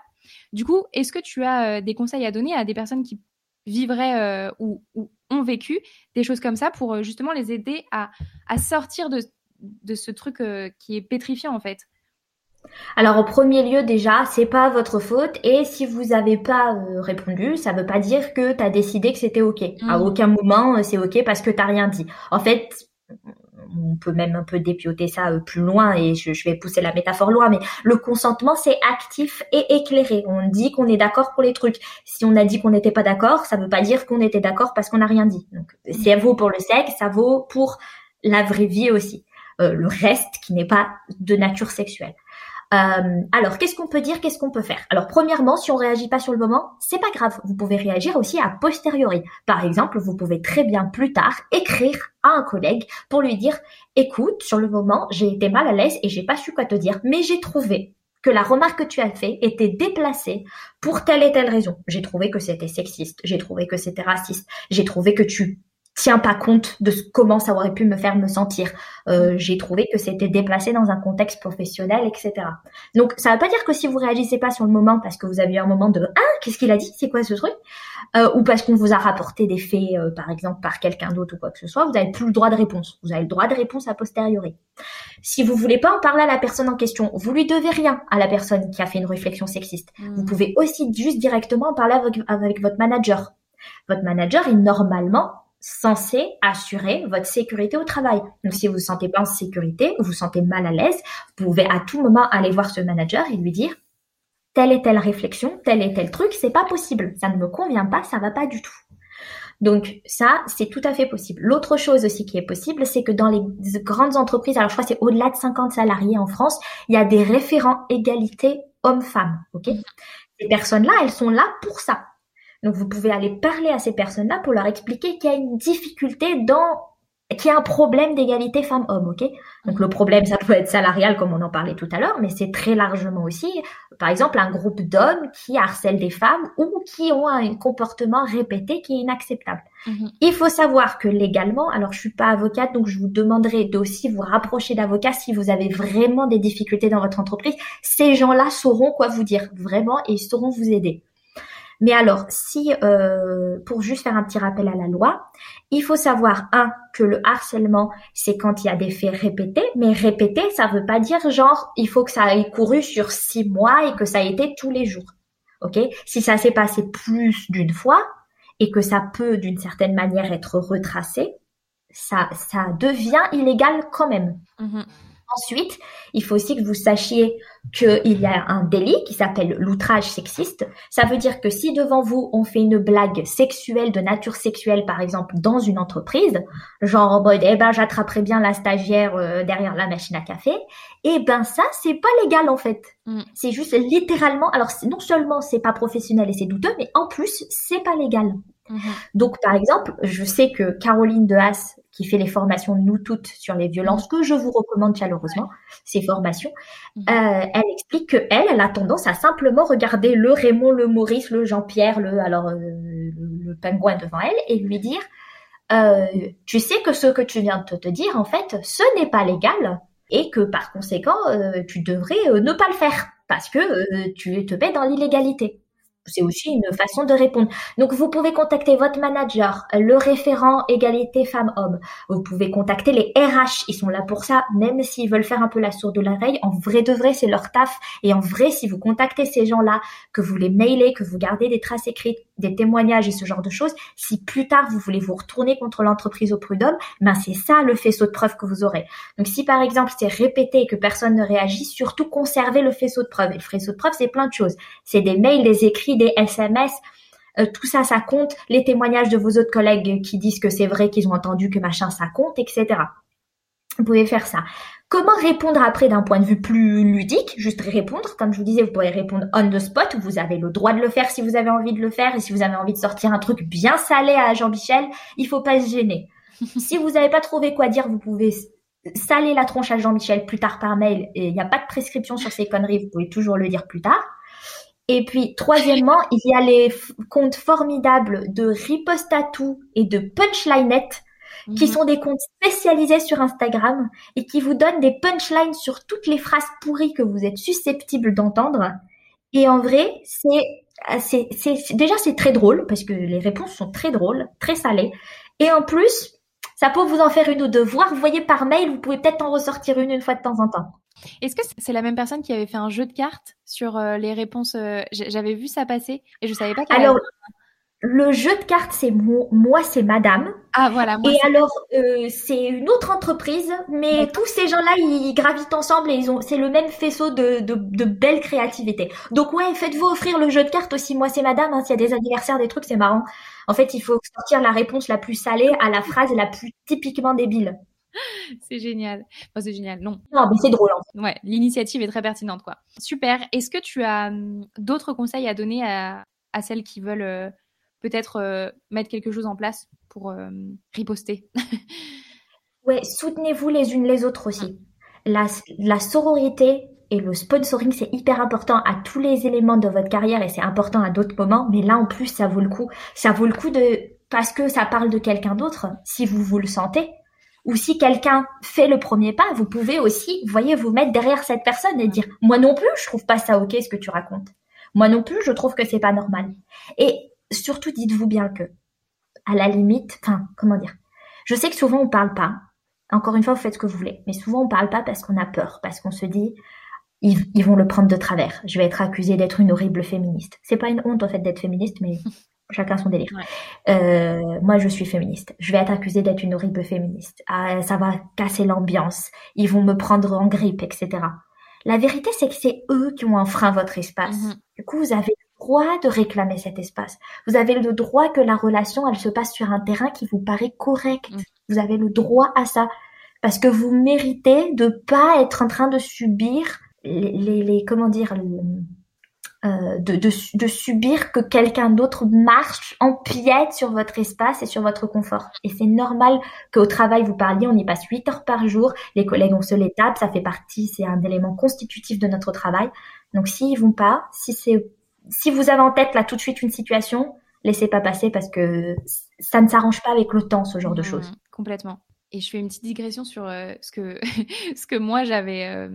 Speaker 1: Du coup, est-ce que tu as euh, des conseils à donner à des personnes qui vivraient euh, ou, ont vécu des choses comme ça pour euh, justement les aider à, sortir de, de, ce truc euh, qui est pétrifiant en fait
Speaker 2: alors au premier lieu déjà, c'est pas votre faute et si vous n'avez pas répondu, ça veut pas dire que tu as décidé que c'était OK. À mmh. aucun moment c'est OK parce que tu rien dit. En fait, on peut même un peu dépioter ça euh, plus loin et je, vais pousser la métaphore loin, mais le consentement c'est actif et éclairé. On dit qu'on est d'accord pour les trucs. Si on a dit qu'on n'était pas d'accord, ça ne veut pas dire qu'on était d'accord parce qu'on n'a rien dit. Donc ça vaut pour le sexe, ça vaut pour la vraie vie aussi. Euh, le reste qui n'est pas de nature sexuelle. Euh, alors, qu'est-ce qu'on peut dire Qu'est-ce qu'on peut faire? Alors, premièrement, si on réagit pas sur le moment, c'est pas grave. Vous pouvez réagir aussi a posteriori. Par exemple, vous pouvez très bien plus tard écrire à un collègue pour lui dire "Écoute, sur le moment, j'ai été mal à l'aise et j'ai pas su quoi te dire, mais j'ai trouvé que la remarque que tu as fait était déplacée pour telle et telle raison. J'ai trouvé que c'était sexiste, j'ai trouvé que c'était raciste, j'ai trouvé que tu tiens pas compte de comment ça aurait pu me faire me sentir. Euh, j'ai trouvé que c'était déplacé dans un contexte professionnel, etc. Donc ça veut pas dire que si vous réagissez pas sur le moment parce que vous avez eu un moment de ah qu'est-ce qu'il a dit, c'est quoi ce truc, euh, ou parce qu'on vous a rapporté des faits euh, par exemple par quelqu'un d'autre ou quoi que ce soit, vous avez plus le droit de réponse. Vous avez le droit de réponse a posteriori. Si vous voulez pas en parler à la personne en question, vous lui devez rien à la personne qui a fait une réflexion sexiste. Hmm. Vous pouvez aussi juste directement en parler avec, avec votre manager. Votre manager est normalement censé assurer votre sécurité au travail. Donc, si vous vous sentez pas en sécurité, ou vous vous sentez mal à l'aise, vous pouvez à tout moment aller voir ce manager et lui dire telle et telle réflexion, tel et tel truc, c'est pas possible. Ça ne me convient pas, ça va pas du tout. Donc ça, c'est tout à fait possible. L'autre chose aussi qui est possible, c'est que dans les grandes entreprises, alors je crois que c'est au-delà de 50 salariés en France, il y a des référents égalité hommes-femmes. Ok? Ces personnes-là, elles sont là pour ça. Donc vous pouvez aller parler à ces personnes-là pour leur expliquer qu'il y a une difficulté dans qu'il y a un problème d'égalité femmes-hommes, ok? Donc le problème, ça peut être salarial, comme on en parlait tout à l'heure, mais c'est très largement aussi, par exemple, un groupe d'hommes qui harcèlent des femmes ou qui ont un comportement répété qui est inacceptable. Mhm. Il faut savoir que légalement, alors je suis pas avocate, donc je vous demanderai d'aussi vous rapprocher d'avocats si vous avez vraiment des difficultés dans votre entreprise. Ces gens-là sauront quoi vous dire vraiment et ils sauront vous aider. Mais alors, si, euh, pour juste faire un petit rappel à la loi, il faut savoir, un, que le harcèlement, c'est quand il y a des faits répétés, mais répétés, ça veut pas dire genre, il faut que ça ait couru sur six mois et que ça ait été tous les jours. Ok? Si ça s'est passé plus d'une fois et que ça peut d'une certaine manière être retracé, ça, ça devient illégal quand même. Mm-hmm. Ensuite, il faut aussi que vous sachiez qu'il y a un délit qui s'appelle l'outrage sexiste. Ça veut dire que si devant vous, on fait une blague sexuelle de nature sexuelle, par exemple, dans une entreprise, genre en mode, eh ben, j'attraperai bien la stagiaire euh, derrière la machine à café, eh ben, ça, c'est pas légal, en fait. Mm. C'est juste littéralement, alors non seulement c'est pas professionnel et c'est douteux, mais en plus, c'est pas légal. Mm-hmm. Donc, par exemple, je sais que Caroline de Haas, qui fait les formations Nous Toutes sur les violences, que je vous recommande chaleureusement, ces formations, mhm. euh, elle explique que elle, elle a tendance à simplement regarder le Raymond, le Maurice, le Jean-Pierre, le alors euh, le, pingouin devant elle et lui dire euh, tu sais que ce que tu viens de te dire, en fait, ce n'est pas légal et que par conséquent, tu devrais ne pas le faire parce que tu te mets dans l'illégalité c'est aussi une façon de répondre. Donc, vous pouvez contacter votre manager, le référent égalité femmes-hommes. Vous pouvez contacter les RH. Ils sont là pour ça, même s'ils veulent faire un peu la sourde l'oreille. En vrai de vrai, c'est leur taf. Et en vrai, si vous contactez ces gens-là, que vous les mailez, que vous gardez des traces écrites, des témoignages et ce genre de choses, si plus tard vous voulez vous retourner contre l'entreprise au prud'homme, ben c'est ça le faisceau de preuves que vous aurez. Donc, si par exemple c'est répété et que personne ne réagit, surtout conservez le faisceau de preuves. Et le faisceau de preuves, c'est plein de choses. C'est des mails, des écrits, des SMS, euh, tout ça, ça compte. Les témoignages de vos autres collègues qui disent que c'est vrai, qu'ils ont entendu que machin, ça compte, etc. Vous pouvez faire ça. Comment répondre après d'un point de vue plus ludique Juste répondre? Comme je vous disais, vous pouvez répondre on the spot. Vous avez le droit de le faire si vous avez envie de le faire. Et si vous avez envie de sortir un truc bien salé à Jean-Michel, il faut pas se gêner. [laughs] si vous n'avez pas trouvé quoi dire, vous pouvez saler la tronche à Jean-Michel plus tard par mail. Et il n'y a pas de prescription sur ces conneries. Vous pouvez toujours le dire plus tard. Et puis, troisièmement, il y a les comptes formidables de Ripostatou et de Punchlinette, qui mhm. sont des comptes spécialisés sur Instagram et qui vous donnent des punchlines sur toutes les phrases pourries que vous êtes susceptibles d'entendre. Et en vrai, c'est, c'est, c'est, déjà, c'est très drôle parce que les réponses sont très drôles, très salées. Et en plus, ça peut vous en faire une ou deux. Voire, vous voyez par mail, vous pouvez peut-être en ressortir une une fois de temps en temps.
Speaker 1: Est-ce que c'est la même personne qui avait fait un jeu de cartes sur euh, les réponses euh, J'avais vu ça passer et je savais pas.
Speaker 2: Alors, le jeu de cartes, c'est moi, c'est Madame.
Speaker 1: Ah voilà.
Speaker 2: et alors, euh, c'est une autre entreprise, mais tous ces gens-là, ils gravitent ensemble et ils ont, c'est le même faisceau de, de, belle créativité. Donc ouais, faites-vous offrir le jeu de cartes aussi. Moi, c'est Madame. Hein, S'il y a des anniversaires, des trucs, c'est marrant. En fait, il faut sortir la réponse la plus salée à la phrase la plus typiquement débile. [laughs]
Speaker 1: c'est génial. c'est génial. Non.
Speaker 2: Non, mais c'est drôle.
Speaker 1: Ouais, l'initiative est très pertinente, quoi. Super. Est-ce que tu as hum, d'autres conseils à donner à, celles qui veulent euh, peut-être euh, mettre quelque chose en place pour euh, riposter [laughs]
Speaker 2: Ouais, soutenez-vous les unes les autres aussi. La, la sororité et le sponsoring, c'est hyper important à tous les éléments de votre carrière et c'est important à d'autres moments. Mais là, en plus, ça vaut le coup. Ça vaut le coup de parce que ça parle de quelqu'un d'autre. Si vous vous le sentez, ou si quelqu'un fait le premier pas, vous pouvez aussi, voyez, vous mettre derrière cette personne et dire, moi non plus, je trouve pas ça ok ce que tu racontes. Moi non plus, je trouve que c'est pas normal. Et surtout, dites-vous bien que, à la limite, enfin, comment dire, je sais que souvent on parle pas. Encore une fois, vous faites ce que vous voulez, mais souvent on parle pas parce qu'on a peur, parce qu'on se dit, ils, ils, vont le prendre de travers. Je vais être accusée d'être une horrible féministe. C'est pas une honte en fait d'être féministe, mais [laughs] chacun son délire. Euh, moi, je suis féministe. Je vais être accusée d'être une horrible féministe. Ah, ça va casser l'ambiance. Ils vont me prendre en grippe, etc. La vérité, c'est que c'est eux qui ont enfreint votre espace. Mhm. Du coup, vous avez droit de réclamer cet espace. Vous avez le droit que la relation, elle se passe sur un terrain qui vous paraît correct. Mhm. Vous avez le droit à ça. Parce que vous méritez de pas être en train de subir les, les, les comment dire, euh, de, de, de, subir que quelqu'un d'autre marche, empiète sur votre espace et sur votre confort. Et c'est normal qu'au travail, vous parliez, on y passe 8 heures par jour, les collègues, on se les tape, ça fait partie, c'est un élément constitutif de notre travail. Donc s'ils vont pas, si c'est, si vous avez en tête là tout de suite une situation, laissez pas passer parce que ça ne s'arrange pas avec le temps, ce genre de mmh, choses.
Speaker 1: Complètement. Et je fais une petite digression sur euh, ce que [laughs] ce que moi j'avais euh,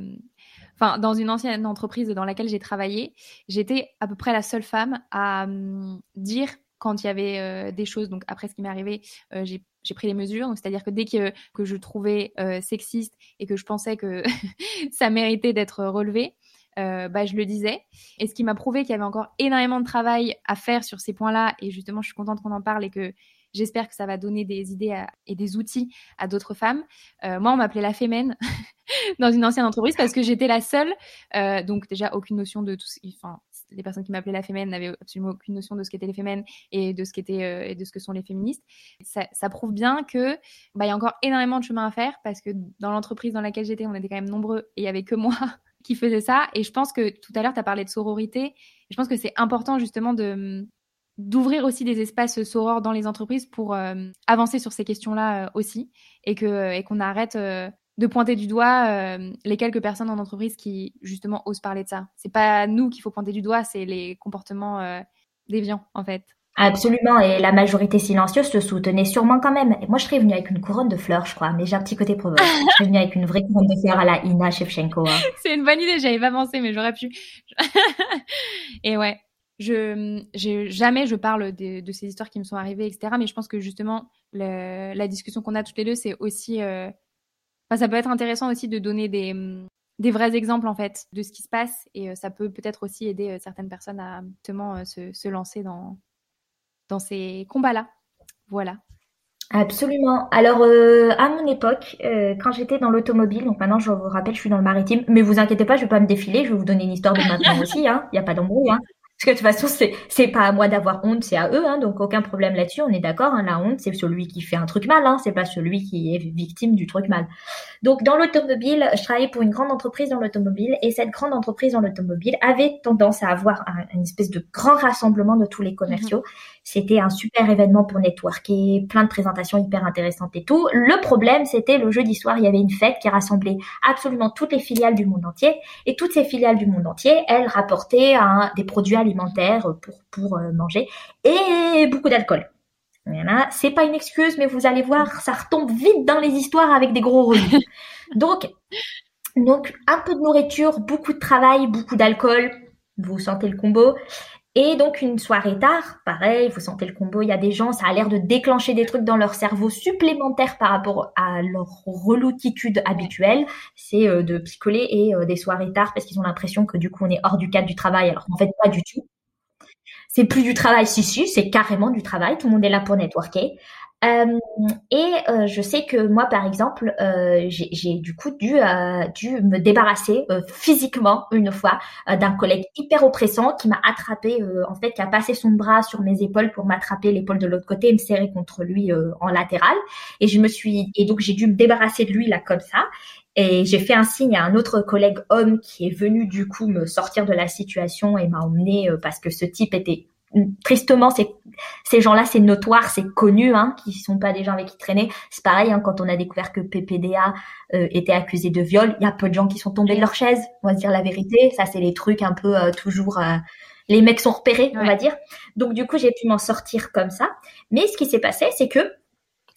Speaker 1: enfin, dans une ancienne entreprise dans laquelle j'ai travaillé, j'étais à peu près la seule femme à hum, dire quand il y avait euh, des choses. Donc après ce qui m'est arrivé, euh, j'ai pris les mesures. c'est-à-dire que dès que, que je trouvais euh, sexiste et que je pensais que [laughs] ça méritait d'être relevé, bah, je le disais. Et ce qui m'a prouvé qu'il y avait encore énormément de travail à faire sur ces points-là. Et justement, je suis contente qu'on en parle et que j'espère que ça va donner des idées et des outils à d'autres femmes. moi, on m'appelait la fémène [laughs] dans une ancienne entreprise parce que j'étais la seule, donc déjà aucune notion de tout, enfin les personnes qui m'appelaient la fémène n'avaient absolument aucune notion de ce qu'étaient les fémènes et de ce qu'étaient et de ce que sont les féministes. Ça, ça prouve bien que bah il y a encore énormément de chemin à faire parce que dans l'entreprise dans laquelle j'étais, on était quand même nombreux et il y avait que moi qui faisait ça. Et je pense que tout à l'heure, tu as parlé de sororité. Je pense que c'est important justement de d'ouvrir aussi des espaces sorores dans les entreprises pour euh, avancer sur ces questions-là euh, aussi et que et qu'on arrête euh, de pointer du doigt les quelques personnes en entreprise qui justement osent parler de ça. C'est pas nous qu'il faut pointer du doigt, c'est les comportements déviants en fait.
Speaker 2: Absolument, et la majorité silencieuse se soutenait sûrement quand même. Moi, je serais venue avec une couronne de fleurs, je crois, mais j'ai un petit côté provoque. je serais venue avec une vraie couronne de fleurs à la Ina Shevchenko. Hein. [laughs]
Speaker 1: C'est une bonne idée, j'avais pas pensé, mais j'aurais pu. [laughs] et ouais, je, jamais je parle de, ces histoires qui me sont arrivées, etc. Mais je pense que justement, la discussion qu'on a toutes les deux, c'est aussi, euh, ça peut être intéressant aussi de donner des, des vrais exemples en fait de ce qui se passe, et euh, ça peut peut-être aussi aider euh, certaines personnes à justement se, se lancer dans dans ces combats-là. Voilà.
Speaker 2: Absolument. Alors, euh, à mon époque, euh, quand j'étais dans l'automobile, donc maintenant je vous rappelle, je suis dans le maritime, mais vous inquiétez pas, je vais pas me défiler, je vais vous donner une histoire de maintenant [laughs] aussi, hein. Il n'y a pas d'embrouille, hein. Parce que de toute façon, c'est c'est pas à moi d'avoir honte, c'est à eux, hein, donc aucun problème là-dessus. On est d'accord. Hein, la honte, c'est celui qui fait un truc mal, hein, c'est pas celui qui est victime du truc mal. Donc dans l'automobile, je travaillais pour une grande entreprise dans l'automobile, et cette grande entreprise dans l'automobile avait tendance à avoir un, une espèce de grand rassemblement de tous les commerciaux. C'était un super événement pour networker, plein de présentations hyper intéressantes et tout. Le problème, c'était le jeudi soir, il y avait une fête qui rassemblait absolument toutes les filiales du monde entier. Et toutes ces filiales du monde entier, elles rapportaient des produits alimentaires pour, euh, manger et beaucoup d'alcool. C'est pas une excuse, mais vous allez voir, ça retombe vite dans les histoires avec des gros [laughs] donc, un peu de nourriture, beaucoup de travail, beaucoup d'alcool. Vous sentez le combo. Et donc une soirée tard, pareil, vous sentez le combo, il y a des gens, ça a l'air de déclencher des trucs dans leur cerveau supplémentaires par rapport à leur reloutitude habituelle, c'est euh, de picoler et euh, des soirées tard parce qu'ils ont l'impression que du coup on est hors du cadre du travail alors qu'en fait pas du tout. C'est plus du travail, si si, c'est carrément du travail. Tout le monde est là pour networker. Et euh, je sais que moi, par exemple, euh, j'ai du coup dû, dû me débarrasser physiquement une fois d'un collègue hyper oppressant qui m'a attrapé, en fait, qui a passé son bras sur mes épaules pour m'attraper l'épaule de l'autre côté et me serrer contre lui en latéral. Et je me suis, et donc j'ai dû me débarrasser de lui là comme ça. Et j'ai fait un signe à un autre collègue homme qui est venu du coup me sortir de la situation et m'a emmené parce que ce type était tristement, c'est ces gens-là, c'est notoire, c'est connu, hein, qui sont pas des gens avec qui traîner. C'est pareil, hein, quand on a découvert que PPDA euh, était accusé de viol, il y a peu de gens qui sont tombés de leur chaise. On va se dire la vérité. Ça, c'est les trucs un peu euh, toujours. Euh, les mecs sont repérés, on va dire. Donc du coup, j'ai pu m'en sortir comme ça. Mais ce qui s'est passé, c'est que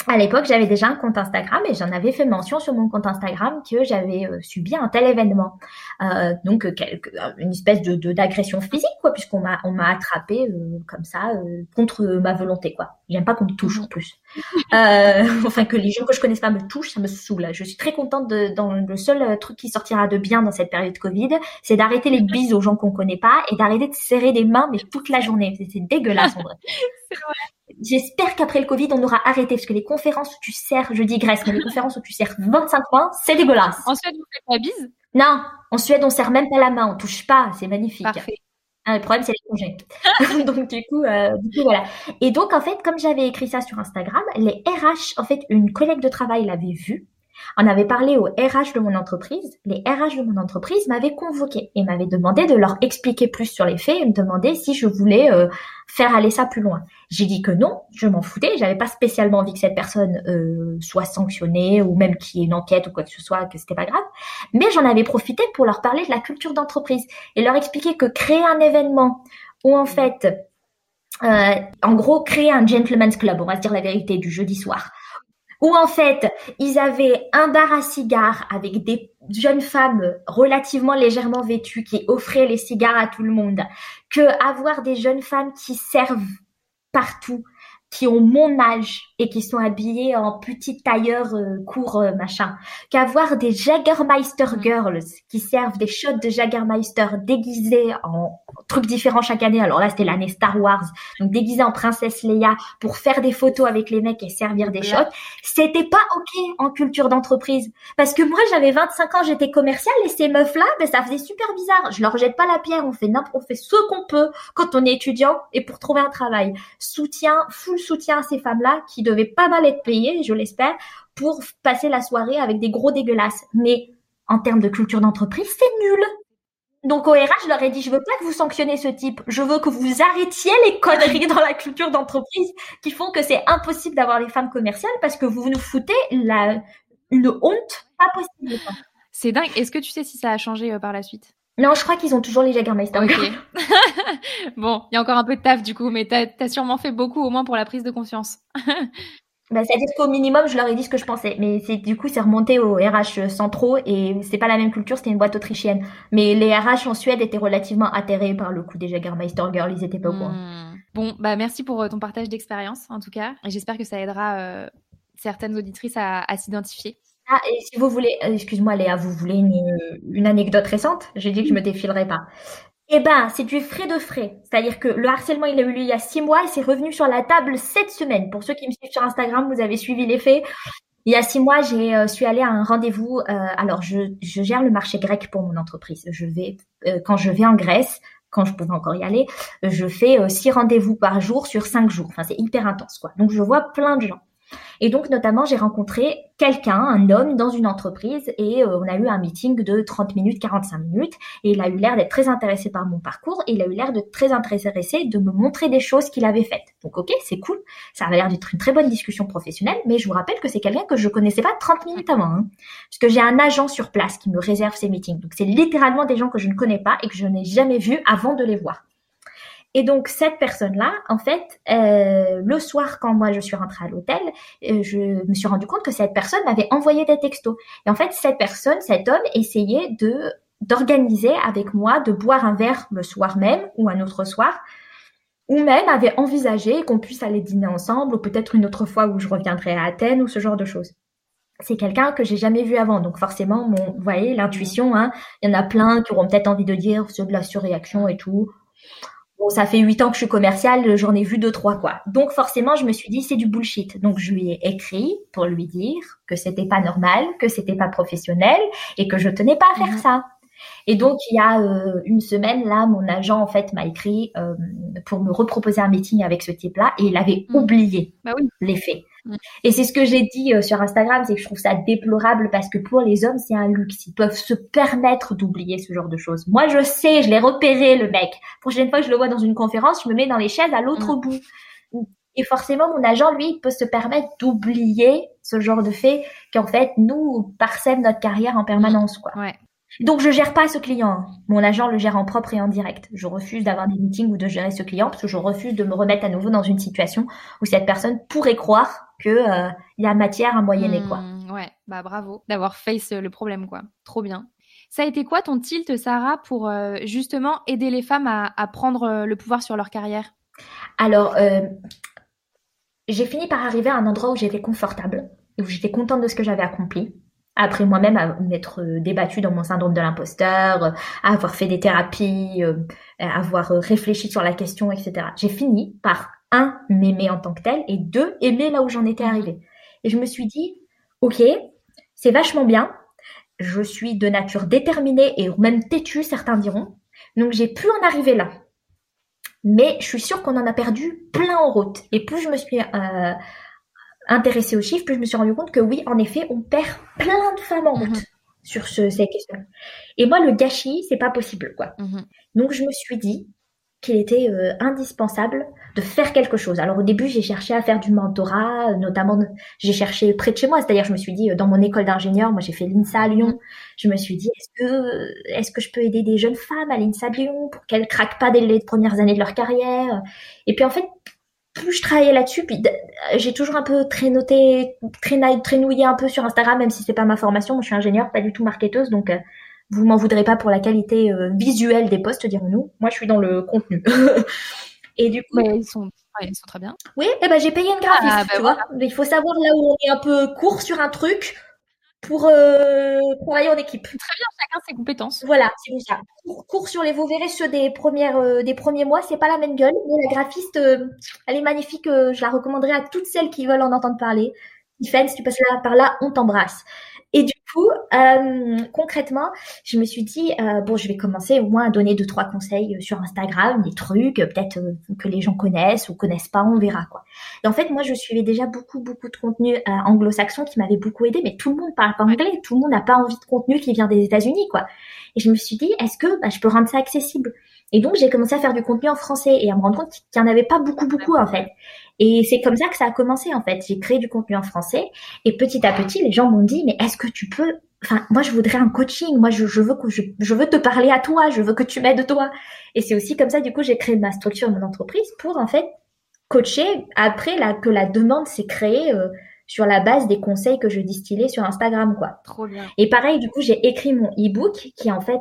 Speaker 2: à l'époque, j'avais déjà un compte Instagram et j'en avais fait mention sur mon compte Instagram que j'avais euh, subi un tel événement. Euh, donc, euh, quelque, une espèce de d'agression physique, quoi, puisqu'on m'a on m'a attrapé comme ça contre ma volonté, quoi. J'aime pas qu'on me touche en plus. [laughs] enfin, que les gens que je connaisse pas me touchent, ça me saoule. Je suis très contente de, dans le seul truc qui sortira de bien dans cette période Covid, c'est d'arrêter les [laughs] bises aux gens qu'on connaît pas et d'arrêter de serrer des mains mais toute la journée. C'est dégueulasse en vrai. [laughs] J'espère qu'après le Covid, on aura arrêté parce que les conférences où tu sers, je digresse, mais les conférences où tu sers 25 points, c'est dégueulasse.
Speaker 1: En Suède, vous faites la bise?
Speaker 2: Non, en Suède, on serre même pas la main, on touche pas, c'est magnifique. Parfait. Ah, le problème, c'est les congés. [laughs] donc, du coup, euh, du coup, voilà. Et donc, en fait, comme j'avais écrit ça sur Instagram, les RH, en fait, une collègue de travail l'avait vu on avait parlé au RH de mon entreprise. Les RH de mon entreprise m'avaient convoqué et m'avaient demandé de leur expliquer plus sur les faits et me demander si je voulais euh, faire aller ça plus loin. J'ai dit que non, je m'en foutais. J'avais pas spécialement envie que cette personne euh, soit sanctionnée ou même qu'il y ait une enquête ou quoi que ce soit, que c'était pas grave. Mais j'en avais profité pour leur parler de la culture d'entreprise et leur expliquer que créer un événement où en fait euh, en gros, créer un gentleman's club, on va se dire la vérité, du jeudi soir, où en fait ils avaient un bar à cigares avec des jeunes femmes relativement légèrement vêtues qui offraient les cigares à tout le monde, que avoir des jeunes femmes qui servent partout, qui ont mon âge et qui sont habillées en petits tailleurs euh, courts euh, machin, qu'avoir des Jagermeister girls qui servent des shots de Jagermeister déguisées en truc différent chaque année. Alors là, c'était l'année Star Wars, donc déguisé en princesse Leia pour faire des photos avec les mecs et servir des shots. C'était pas ok en culture d'entreprise parce que moi, j'avais 25 ans, j'étais commerciale et ces meufs-là, ben ça faisait super bizarre. Je leur jette pas la pierre, on fait n'importe, on fait ce qu'on peut quand on est étudiant et pour trouver un travail. Soutien, full soutien à ces femmes-là qui devaient pas mal être payées, je l'espère, pour passer la soirée avec des gros dégueulasses. Mais en termes de culture d'entreprise, c'est nul. Donc au RH, je leur ai dit, je veux pas que vous sanctionnez ce type. Je veux que vous arrêtiez les conneries dans la culture d'entreprise qui font que c'est impossible d'avoir les femmes commerciales parce que vous nous foutez la, une honte pas possible.
Speaker 1: C'est dingue. Est-ce que tu sais si ça a changé euh, par la suite?
Speaker 2: Non, je crois qu'ils ont toujours les Jagermeister.
Speaker 1: Ok. [laughs] bon, il y a encore un peu de taf du coup, mais tu as, sûrement fait beaucoup au moins pour la prise de confiance. [laughs]
Speaker 2: Bah, C'est-à-dire qu'au minimum, je leur ai dit ce que je pensais. Mais c'est du coup, c'est remonté au RH centraux et c'est pas la même culture, c'était une boîte autrichienne. Mais les RH en Suède étaient relativement atterrés par le coup des Jagermeister Girls, ils étaient pas au courant.
Speaker 1: Hmm. Bon, bah merci pour euh, ton partage d'expérience en tout cas. Et j'espère que ça aidera euh, certaines auditrices à, à s'identifier.
Speaker 2: Ah, et si vous voulez, euh, excuse-moi Léa, vous voulez une, une anecdote récente? J'ai dit que je me défilerais pas. Eh ben, c'est du frais de frais. C'est-à-dire que le harcèlement, il a eu lieu il y a six mois et c'est revenu sur la table cette semaine. Pour ceux qui me suivent sur Instagram, vous avez suivi les faits. Il y a six mois, j'ai euh, suis allée à un rendez-vous. Euh, alors, je, je, gère le marché grec pour mon entreprise. Je vais euh, quand je vais en Grèce, quand je pouvais encore y aller, je fais six rendez-vous par jour sur cinq jours. Enfin, c'est hyper intense, quoi. Donc, je vois plein de gens. Et donc, notamment, j'ai rencontré quelqu'un, un homme dans une entreprise et euh, on a eu un meeting de 30 minutes, 45 minutes et il a eu l'air d'être très intéressé par mon parcours et il a eu l'air de très intéressé de me montrer des choses qu'il avait faites. Donc, ok, c'est cool. Ça avait l'air d'être une très bonne discussion professionnelle, mais je vous rappelle que c'est quelqu'un que je connaissais pas 30 minutes avant. Hein, parce que j'ai un agent sur place qui me réserve ces meetings. Donc, c'est littéralement des gens que je ne connais pas et que je n'ai jamais vus avant de les voir. Et donc cette personne-là, en fait, euh, le soir quand moi je suis rentrée à l'hôtel, euh, je me suis rendu compte que cette personne m'avait envoyé des textos. Et en fait, cette personne, cet homme, essayait de d'organiser avec moi de boire un verre le soir même ou un autre soir, ou même avait envisagé qu'on puisse aller dîner ensemble, ou peut-être une autre fois où je reviendrai à Athènes ou ce genre de choses. C'est quelqu'un que j'ai jamais vu avant, donc forcément, mon, vous voyez, l'intuition, hein, il y en a plein qui auront peut-être envie de dire c'est de la surréaction et tout Bon, ça fait huit ans que je suis commerciale, j'en ai vu deux, trois, quoi. Donc, forcément, je me suis dit, c'est du bullshit. Donc, je lui ai écrit pour lui dire que c'était pas normal, que c'était pas professionnel et que je tenais pas à faire mhm. ça. Et donc, il y a euh, une semaine, là, mon agent, en fait, m'a écrit euh, pour me reproposer un meeting avec ce type-là et il avait mhm. oublié bah les faits. Mm. Et c'est ce que j'ai dit euh, sur Instagram, c'est que je trouve ça déplorable parce que pour les hommes, c'est un luxe. Ils peuvent se permettre d'oublier ce genre de choses. Moi, je sais, je l'ai repéré, le mec. Prochaine fois que je le vois dans une conférence, je me mets dans les chaises à l'autre mm. bout. Et forcément, mon agent, lui, peut se permettre d'oublier ce genre de fait qu'en fait, nous, parsème notre carrière en permanence, quoi.
Speaker 1: Ouais.
Speaker 2: Donc je gère pas ce client. Mon agent le gère en propre et en direct. Je refuse d'avoir des meetings ou de gérer ce client parce que je refuse de me remettre à nouveau dans une situation où cette personne pourrait croire que euh, y a matière à moyenner quoi.
Speaker 1: Mmh, ouais, bah bravo d'avoir face le problème quoi. Trop bien. Ça a été quoi ton tilt Sarah pour euh, justement aider les femmes à, à, prendre euh, le pouvoir sur leur carrière?
Speaker 2: Alors j'ai fini par arriver à un endroit où j'étais confortable, où j'étais contente de ce que j'avais accompli après moi-même à m'être débattue dans mon syndrome de l'imposteur, à avoir fait des thérapies, à avoir réfléchi sur la question, etc. J'ai fini par un m'aimer en tant que tel et deux aimer là où j'en étais arrivée. Et je me suis dit, ok, c'est vachement bien. Je suis de nature déterminée et même têtue, certains diront. Donc j'ai pu en arriver là. Mais je suis sûre qu'on en a perdu plein en route. Et plus je me suis euh, intéressée aux chiffres, plus je me suis rendu compte que oui, en effet, on perd plein de femmes en route mhm. sur ce, ces questions. Et moi, le gâchis, c'est pas possible, quoi. Mhm. Donc, je me suis dit qu'il était euh, indispensable de faire quelque chose. Alors au début, j'ai cherché à faire du mentorat, notamment j'ai cherché près de chez moi, c'est-à-dire je me suis dit euh, dans mon école d'ingénieur, moi j'ai fait l'INSA à Lyon, je me suis dit est-ce que est-ce que je peux aider des jeunes femmes à l'INSA Lyon pour qu'elles craquent pas dès les premières années de leur carrière? Et puis en fait, plus je travaillais là-dessus, puis j'ai toujours un peu traînoté, traînouillé un peu sur Instagram, même si c'est pas ma formation. Moi, je suis ingénieure, pas du tout marketeuse, donc euh, vous m'en voudrez pas pour la qualité euh, visuelle des posts, dirons-nous. Moi, je suis dans le contenu. [laughs]
Speaker 1: et du coup, ils sont, ils sont très bien.
Speaker 2: Oui, eh ben j'ai payé une graphiste, ah, bah tu vois. Il faut savoir là où on est un peu court sur un truc. pour euh, travailler en équipe.
Speaker 1: Très bien, chacun ses compétences.
Speaker 2: Voilà, c'est ça. Cours, sur les, vous verrez ceux des premières, euh, des premiers mois, c'est pas la même gueule. Mais la graphiste, euh, elle est magnifique. je la recommanderais à toutes celles qui veulent en entendre parler. Tiffany, si tu passes là, par là, on t'embrasse. Et du coup, euh, concrètement, je me suis dit euh, bon, je vais commencer au moins à donner deux trois conseils sur Instagram, des trucs peut-être euh, que les gens connaissent ou connaissent pas, on verra quoi. Et en fait, moi, je suivais déjà beaucoup beaucoup de contenu euh, anglo-saxon qui m'avait beaucoup aidé, mais tout le monde parle pas anglais, tout le monde n'a pas envie de contenu qui vient des États-Unis quoi. Et je me suis dit est-ce que bah, je peux rendre ça accessible? Et donc, j'ai commencé à faire du contenu en français et à me rendre compte qu'il n'y en avait pas beaucoup, beaucoup, en fait. Et c'est comme ça que ça a commencé, en fait. J'ai créé du contenu en français et petit à petit, les gens m'ont dit, mais est-ce que tu peux, enfin, moi, je voudrais un coaching. Moi, je, je veux que je, je, veux te parler à toi. Je veux que tu m'aides toi. Et c'est aussi comme ça, du coup, j'ai créé ma structure, mon entreprise pour, en fait, coacher après la, que la demande s'est créée, euh, sur la base des conseils que je distillais sur Instagram, quoi.
Speaker 1: Trop bien.
Speaker 2: Et pareil, du coup, j'ai écrit mon e-book qui est en fait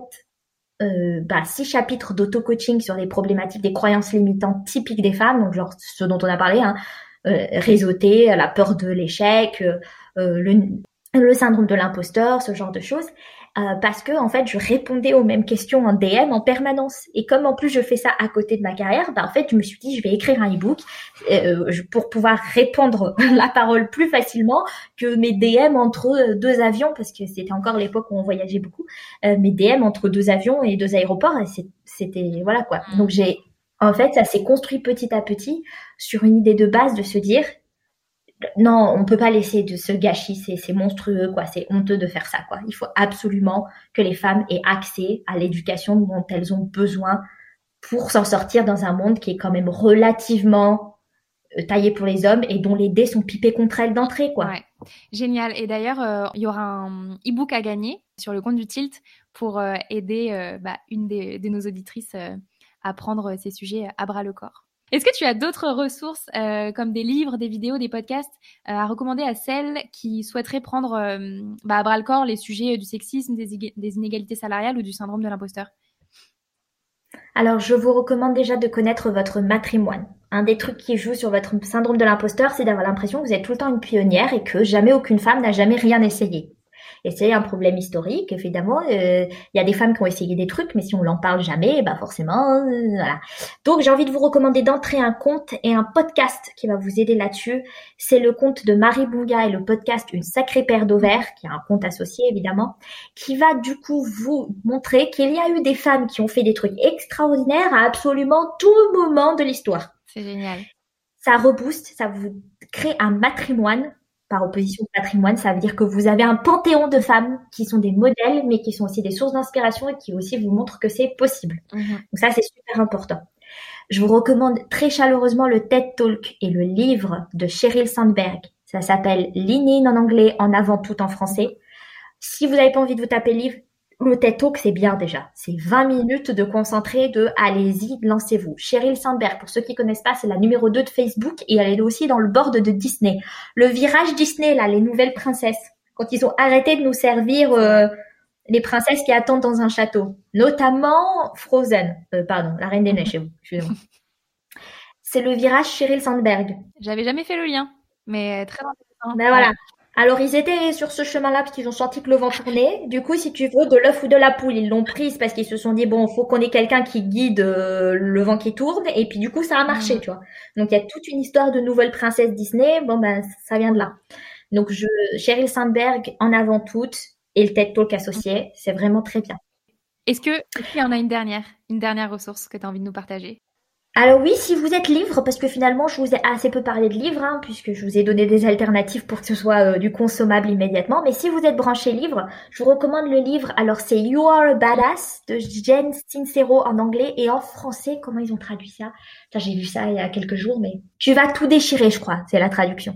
Speaker 2: euh, bah, six chapitres d'auto-coaching sur les problématiques des croyances limitantes typiques des femmes, donc genre ce dont on a parlé, hein, euh, la peur de l'échec, euh, le, le syndrome de l'imposteur, ce genre de choses. Euh, parce que en fait je répondais aux mêmes questions en DM en permanence. Et comme en plus je fais ça à côté de ma carrière bah en fait je me suis dit je vais écrire un ebook euh, pour pouvoir répondre [laughs] la parole plus facilement que mes DM entre deux avions parce que c'était encore l'époque où on voyageait beaucoup euh, mes DM entre deux avions et deux aéroports et c'était voilà quoi. Donc j'ai en fait ça s'est construit petit à petit sur une idée de base de se dire non, on peut pas laisser de ce gâchis, c'est monstrueux, quoi. C'est honteux de faire ça, quoi. Il faut absolument que les femmes aient accès à l'éducation dont elles ont besoin pour s'en sortir dans un monde qui est quand même relativement euh, taillé pour les hommes et dont les dés sont pipés contre elles d'entrée, quoi. Ouais.
Speaker 1: Génial. Et d'ailleurs, euh, il y aura un e-book à gagner sur le compte du Tilt pour euh, aider bah, une de nos auditrices à prendre ces sujets à bras le corps. Est-ce que tu as d'autres ressources euh, comme des livres, des vidéos, des podcasts euh, à recommander à celles qui souhaiteraient prendre euh, bah, à bras le corps les sujets du sexisme, des, des inégalités salariales ou du syndrome de l'imposteur?
Speaker 2: Alors, je vous recommande déjà de connaître votre matrimoine. Un des trucs qui joue sur votre syndrome de l'imposteur, c'est d'avoir l'impression que vous êtes tout le temps une pionnière et que jamais aucune femme n'a jamais rien essayé. Et c'est un problème historique, évidemment. Euh, il y a des femmes qui ont essayé des trucs, mais si on l'en parle jamais, bah forcément, euh, voilà. Donc j'ai envie de vous recommander d'entrer un compte et un podcast qui va vous aider là-dessus. C'est le compte de Marie Bunga et le podcast Une sacrée paire d'ovaires, qui a un compte associé évidemment, qui va du coup vous montrer qu'il y a eu des femmes qui ont fait des trucs extraordinaires à absolument tout moment de l'histoire.
Speaker 1: C'est génial.
Speaker 2: Ça rebooste, ça vous crée un matrimoine par opposition au patrimoine, ça veut dire que vous avez un panthéon de femmes qui sont des modèles, mais qui sont aussi des sources d'inspiration et qui aussi vous montrent que c'est possible. Mhm. Donc ça, c'est super important. Je vous recommande très chaleureusement le TED Talk et le livre de Sheryl Sandberg. Ça s'appelle Lean en anglais, en avant tout en français. Si vous n'avez pas envie de vous taper le livre, le TED Talk, c'est bien déjà. C'est 20 minutes de concentré de allez-y, lancez-vous. Sheryl Sandberg, pour ceux qui connaissent pas, c'est la numéro 2 de Facebook et elle est aussi dans le board de Disney. Le virage Disney, là, les nouvelles princesses. Quand ils ont arrêté de nous servir euh, les princesses qui attendent dans un château. Notamment Frozen. Euh, pardon, la Reine des Neiges chez vous. c'est le virage Sheryl Sandberg.
Speaker 1: J'avais jamais fait le lien, mais très intéressant.
Speaker 2: Ben voilà. Alors ils étaient sur ce chemin-là parce qu'ils ont senti que le vent tournait. Du coup, si tu veux, de l'œuf ou de la poule, ils l'ont prise parce qu'ils se sont dit bon, faut qu'on ait quelqu'un qui guide euh, le vent qui tourne. Et puis du coup, ça a marché, mm. tu vois. Donc il y a toute une histoire de nouvelle princesse Disney. Bon ben, ça vient de là. Donc je, Sheryl Sandberg en avant toute et le TED Talk associé, c'est vraiment très bien.
Speaker 1: Est-ce que est y en a une dernière, une dernière ressource que tu as envie de nous partager?
Speaker 2: Alors oui, si vous êtes livre, parce que finalement je vous ai assez peu parlé de livres, hein, puisque je vous ai donné des alternatives pour que ce soit euh, du consommable immédiatement, mais si vous êtes branché livre, je vous recommande le livre, alors c'est You Are a Badass de Jen Sincero en anglais et en français, comment ils ont traduit ça? J'ai vu ça il y a quelques jours, mais tu vas tout déchirer, je crois, c'est la traduction.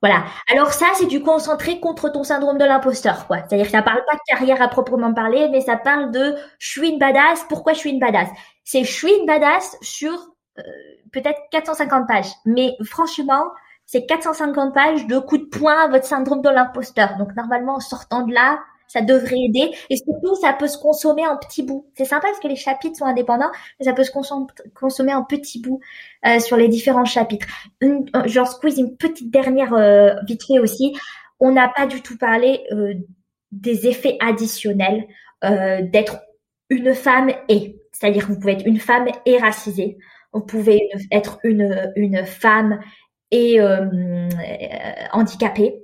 Speaker 2: Voilà. Alors ça, c'est du concentré contre ton syndrome de l'imposteur, quoi. C'est-à-dire que ça parle pas de carrière à proprement parler, mais ça parle de je suis une badass. Pourquoi je suis une badass? C'est je suis une badass sur euh, peut-être 450 pages. Mais franchement, c'est 450 pages de coups de poing à votre syndrome de l'imposteur. Donc normalement, en sortant de là, ça devrait aider. Et surtout, ça peut se consommer en petits bouts. C'est sympa parce que les chapitres sont indépendants, mais ça peut se consommer en petits bouts euh, sur les différents chapitres. Une, euh, genre squeeze une petite dernière euh, aussi. on n'a pas du tout parlé des effets additionnels d'être une femme et, c'est-à-dire vous pouvez être une femme et racisée, vous pouvez être une, une femme et handicapée,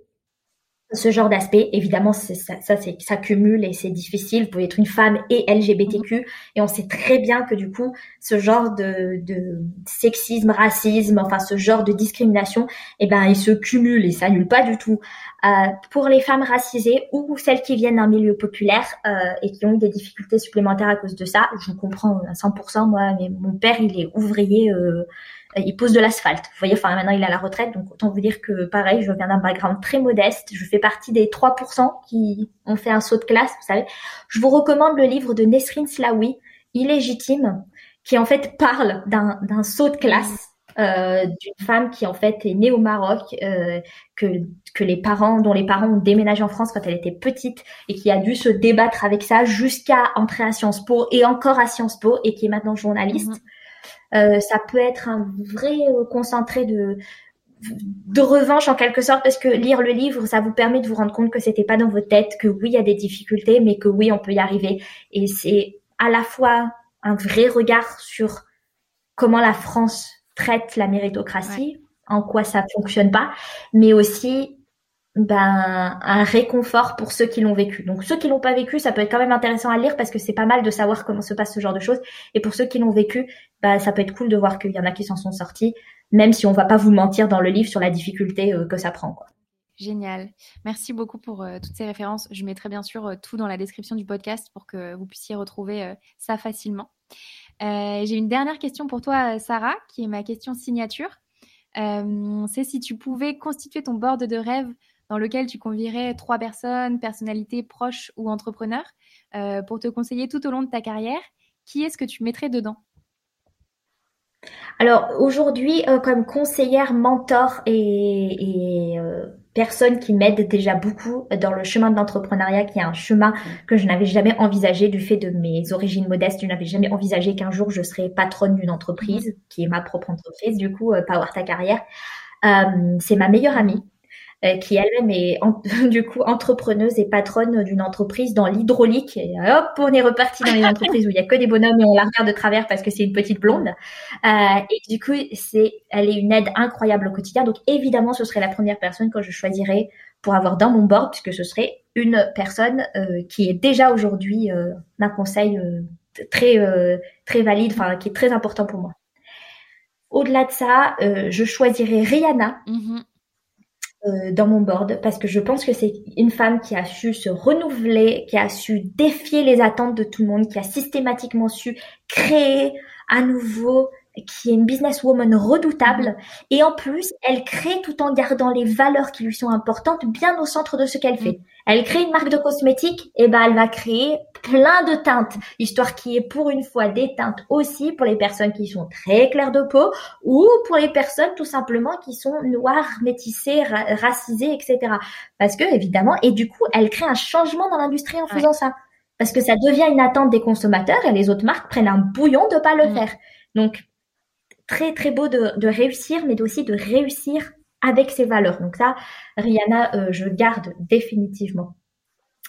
Speaker 2: ce genre d'aspect. Évidemment, ça, ça, ça cumule et c'est difficile. Vous pouvez être une femme et LGBTQ. Et on sait très bien que du coup, ce genre de, de sexisme, racisme, enfin ce genre de discrimination, eh ben, il se cumule et s'annule pas du tout. Euh, pour les femmes racisées ou celles qui viennent d'un milieu populaire euh, et qui ont eu des difficultés supplémentaires à cause de ça, je comprends à 100%. Moi, mais mon père, il est ouvrier. Euh, il pose de l'asphalte. Vous voyez, enfin maintenant il est à la retraite, donc autant vous dire que pareil, je viens d'un background très modeste. Je fais partie des 3% qui ont fait un saut de classe, vous savez. Je vous recommande le livre de Nesrine Slaoui, Illégitime, qui en fait parle d'un, saut de classe. Euh, d'une femme qui en fait est née au Maroc, euh, que, que les parents, dont les parents ont déménagé en France quand elle était petite et qui a dû se débattre avec ça jusqu'à entrer à Sciences Po et encore à Sciences Po et qui est maintenant journaliste. Mhm. Euh, ça peut être un vrai euh, concentré de de revanche en quelque sorte parce que lire le livre ça vous permet de vous rendre compte que c'était pas dans votre tête que oui il y a des difficultés mais que oui on peut y arriver. Et c'est à la fois un vrai regard sur comment la France traite la méritocratie en quoi ça fonctionne pas mais aussi ben, un réconfort pour ceux qui l'ont vécu. Donc ceux qui l'ont pas vécu, ça peut être quand même intéressant à lire parce que c'est pas mal de savoir comment se passe ce genre de choses. Et pour ceux qui l'ont vécu, ben, ça peut être cool de voir qu'il y en a qui s'en sont sortis, même si on va pas vous mentir dans le livre sur la difficulté euh, que ça prend. Quoi.
Speaker 1: Génial. Merci beaucoup pour euh, toutes ces références. Je mettrai bien sûr euh, tout dans la description du podcast pour que vous puissiez retrouver ça facilement. J'ai une dernière question pour toi, Sarah, qui est ma question signature. c'est si tu pouvais constituer ton board de rêve dans lequel tu convierais trois personnes, personnalités proches ou entrepreneurs, euh, pour te conseiller tout au long de ta carrière. Qui est-ce que tu mettrais dedans?
Speaker 2: Alors aujourd'hui, euh, comme conseillère, mentor et, euh, personne qui m'aide déjà beaucoup dans le chemin de l'entrepreneuriat, qui est un chemin que je n'avais jamais envisagé du fait de mes origines modestes. Je n'avais jamais envisagé qu'un jour je serais patronne d'une entreprise, qui est ma propre entreprise, du coup, Power Ta Carrière. c'est ma meilleure amie euh, qui elle-même est [laughs] du coup entrepreneuse et patronne d'une entreprise dans l'hydraulique. Et hop, on est reparti dans les [laughs] entreprises où il y a que des bonhommes et on la regarde de travers parce que c'est une petite blonde. Euh, et du coup, c'est, elle est une aide incroyable au quotidien. Donc évidemment, ce serait la première personne que je choisirais pour avoir dans mon board, puisque ce serait une personne euh, qui est déjà aujourd'hui euh, un conseil euh, très très valide, enfin qui est très important pour moi. Au-delà de ça, je choisirais Rihanna. Mm-hmm. Euh, dans mon board parce que je pense que c'est une femme qui a su se renouveler, qui a su défier les attentes de tout le monde, qui a systématiquement su créer à nouveau qui est une businesswoman redoutable et en plus elle crée tout en gardant les valeurs qui lui sont importantes bien au centre de ce qu'elle fait. Elle crée une marque de cosmétiques et ben elle va créer plein de teintes, histoire qui est pour une fois des teintes aussi pour les personnes qui sont très claires de peau ou pour les personnes tout simplement qui sont noires, métissées, racisées, etc. Parce que évidemment et du coup elle crée un changement dans l'industrie en faisant ça. Parce que ça devient une attente des consommateurs et les autres marques prennent un bouillon de pas le mm. faire. Donc très très beau de, de réussir, mais aussi de réussir avec ses valeurs. Donc ça, Rihanna, euh, je garde définitivement.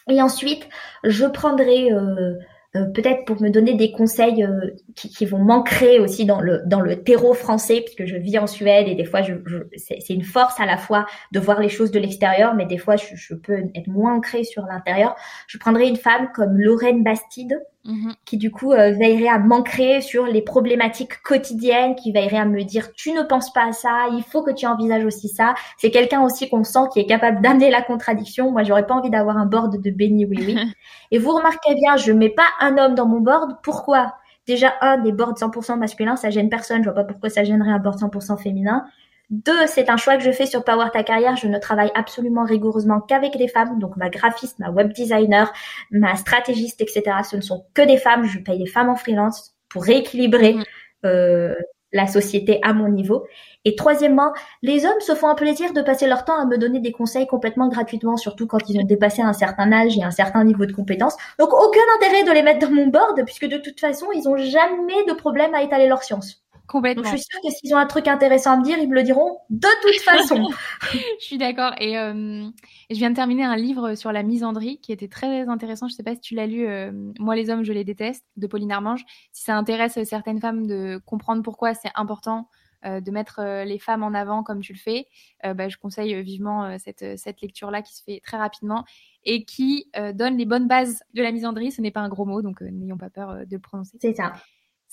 Speaker 2: Et ensuite, je prendrai euh, euh, peut-être pour me donner des conseils qui, qui, vont m'ancrer aussi dans le dans le terreau français puisque je vis en Suède et des fois je, je c'est une force à la fois de voir les choses de l'extérieur mais des fois je, je peux être moins ancrée sur l'intérieur je prendrais une femme comme Lorraine Bastide mm-hmm. qui du coup euh, veillerait à m'ancrer sur les problématiques quotidiennes qui veillerait à me dire tu ne penses pas à ça il faut que tu envisages aussi ça c'est quelqu'un aussi qu'on sent qui est capable d'amener la contradiction moi j'aurais pas envie d'avoir un board de Benny oui oui [laughs] et vous remarquez bien je mets pas un homme dans mon board. Pourquoi? Déjà, un, des boards 100% masculins, ça gêne personne. Je vois pas pourquoi ça gênerait un board 100% féminin. Deux, c'est un choix que je fais sur Power Ta Carrière. Je ne travaille absolument rigoureusement qu'avec des femmes. Donc, ma graphiste, ma web designer, ma stratégiste, etc. Ce ne sont que des femmes. Je paye des femmes en freelance pour rééquilibrer mm. euh, la société à mon niveau. Et troisièmement, les hommes se font un plaisir de passer leur temps à me donner des conseils complètement gratuitement, surtout quand ils ont dépassé un certain âge et un certain niveau de compétence. Donc aucun intérêt de les mettre dans mon board, puisque de toute façon, ils ont jamais de problème à étaler leur science.
Speaker 1: Complètement.
Speaker 2: je suis sûre que s'ils ont un truc intéressant à me dire, ils me le diront de toute [laughs] façon.
Speaker 1: je suis d'accord. Et, euh, je viens de terminer un livre sur la misandrie qui était très intéressant. Je sais pas si tu l'as lu. Euh, Moi, les hommes, je les déteste, de Pauline Armange. Si ça intéresse certaines femmes de comprendre pourquoi c'est important euh, de mettre les femmes en avant comme tu le fais, bah, je conseille vivement cette, cette lecture-là qui se fait très rapidement et qui donne les bonnes bases de la misandrie. Ce n'est pas un gros mot, donc n'ayons pas peur de le prononcer.
Speaker 2: C'est ça.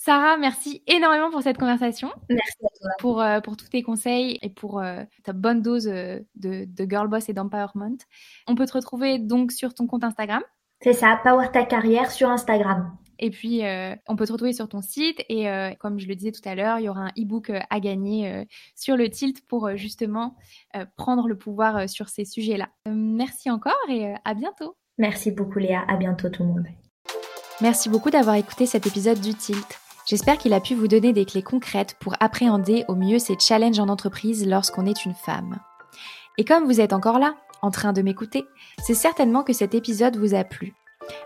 Speaker 1: Sarah, merci énormément pour cette conversation.
Speaker 2: Merci à toi.
Speaker 1: Pour, euh, pour tous tes conseils et pour euh, ta bonne dose euh, de, de girl boss et d'empowerment. On peut te retrouver donc sur ton compte Instagram.
Speaker 2: C'est ça, Power Ta Carrière sur Instagram.
Speaker 1: Et puis, on peut te retrouver sur ton site. Et comme je le disais tout à l'heure, il y aura un e-book à gagner sur le tilt pour justement prendre le pouvoir sur ces sujets-là. merci encore et à bientôt.
Speaker 2: Merci beaucoup Léa. À bientôt tout le monde.
Speaker 1: Merci beaucoup d'avoir écouté cet épisode du Tilt. J'espère qu'il a pu vous donner des clés concrètes pour appréhender au mieux ces challenges en entreprise lorsqu'on est une femme. Et comme vous êtes encore là, en train de m'écouter, c'est certainement que cet épisode vous a plu.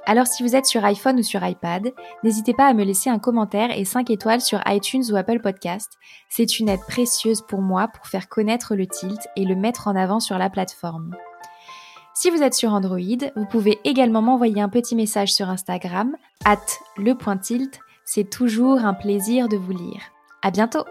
Speaker 1: Alors si vous êtes sur iPhone ou sur iPad, n'hésitez pas à me laisser un commentaire et 5 étoiles sur iTunes ou Apple Podcast. C'est une aide précieuse pour moi pour faire connaître le tilt et le mettre en avant sur la plateforme. Si vous êtes sur Android, vous pouvez également m'envoyer un petit message sur Instagram, at le c'est toujours un plaisir de vous lire. À bientôt!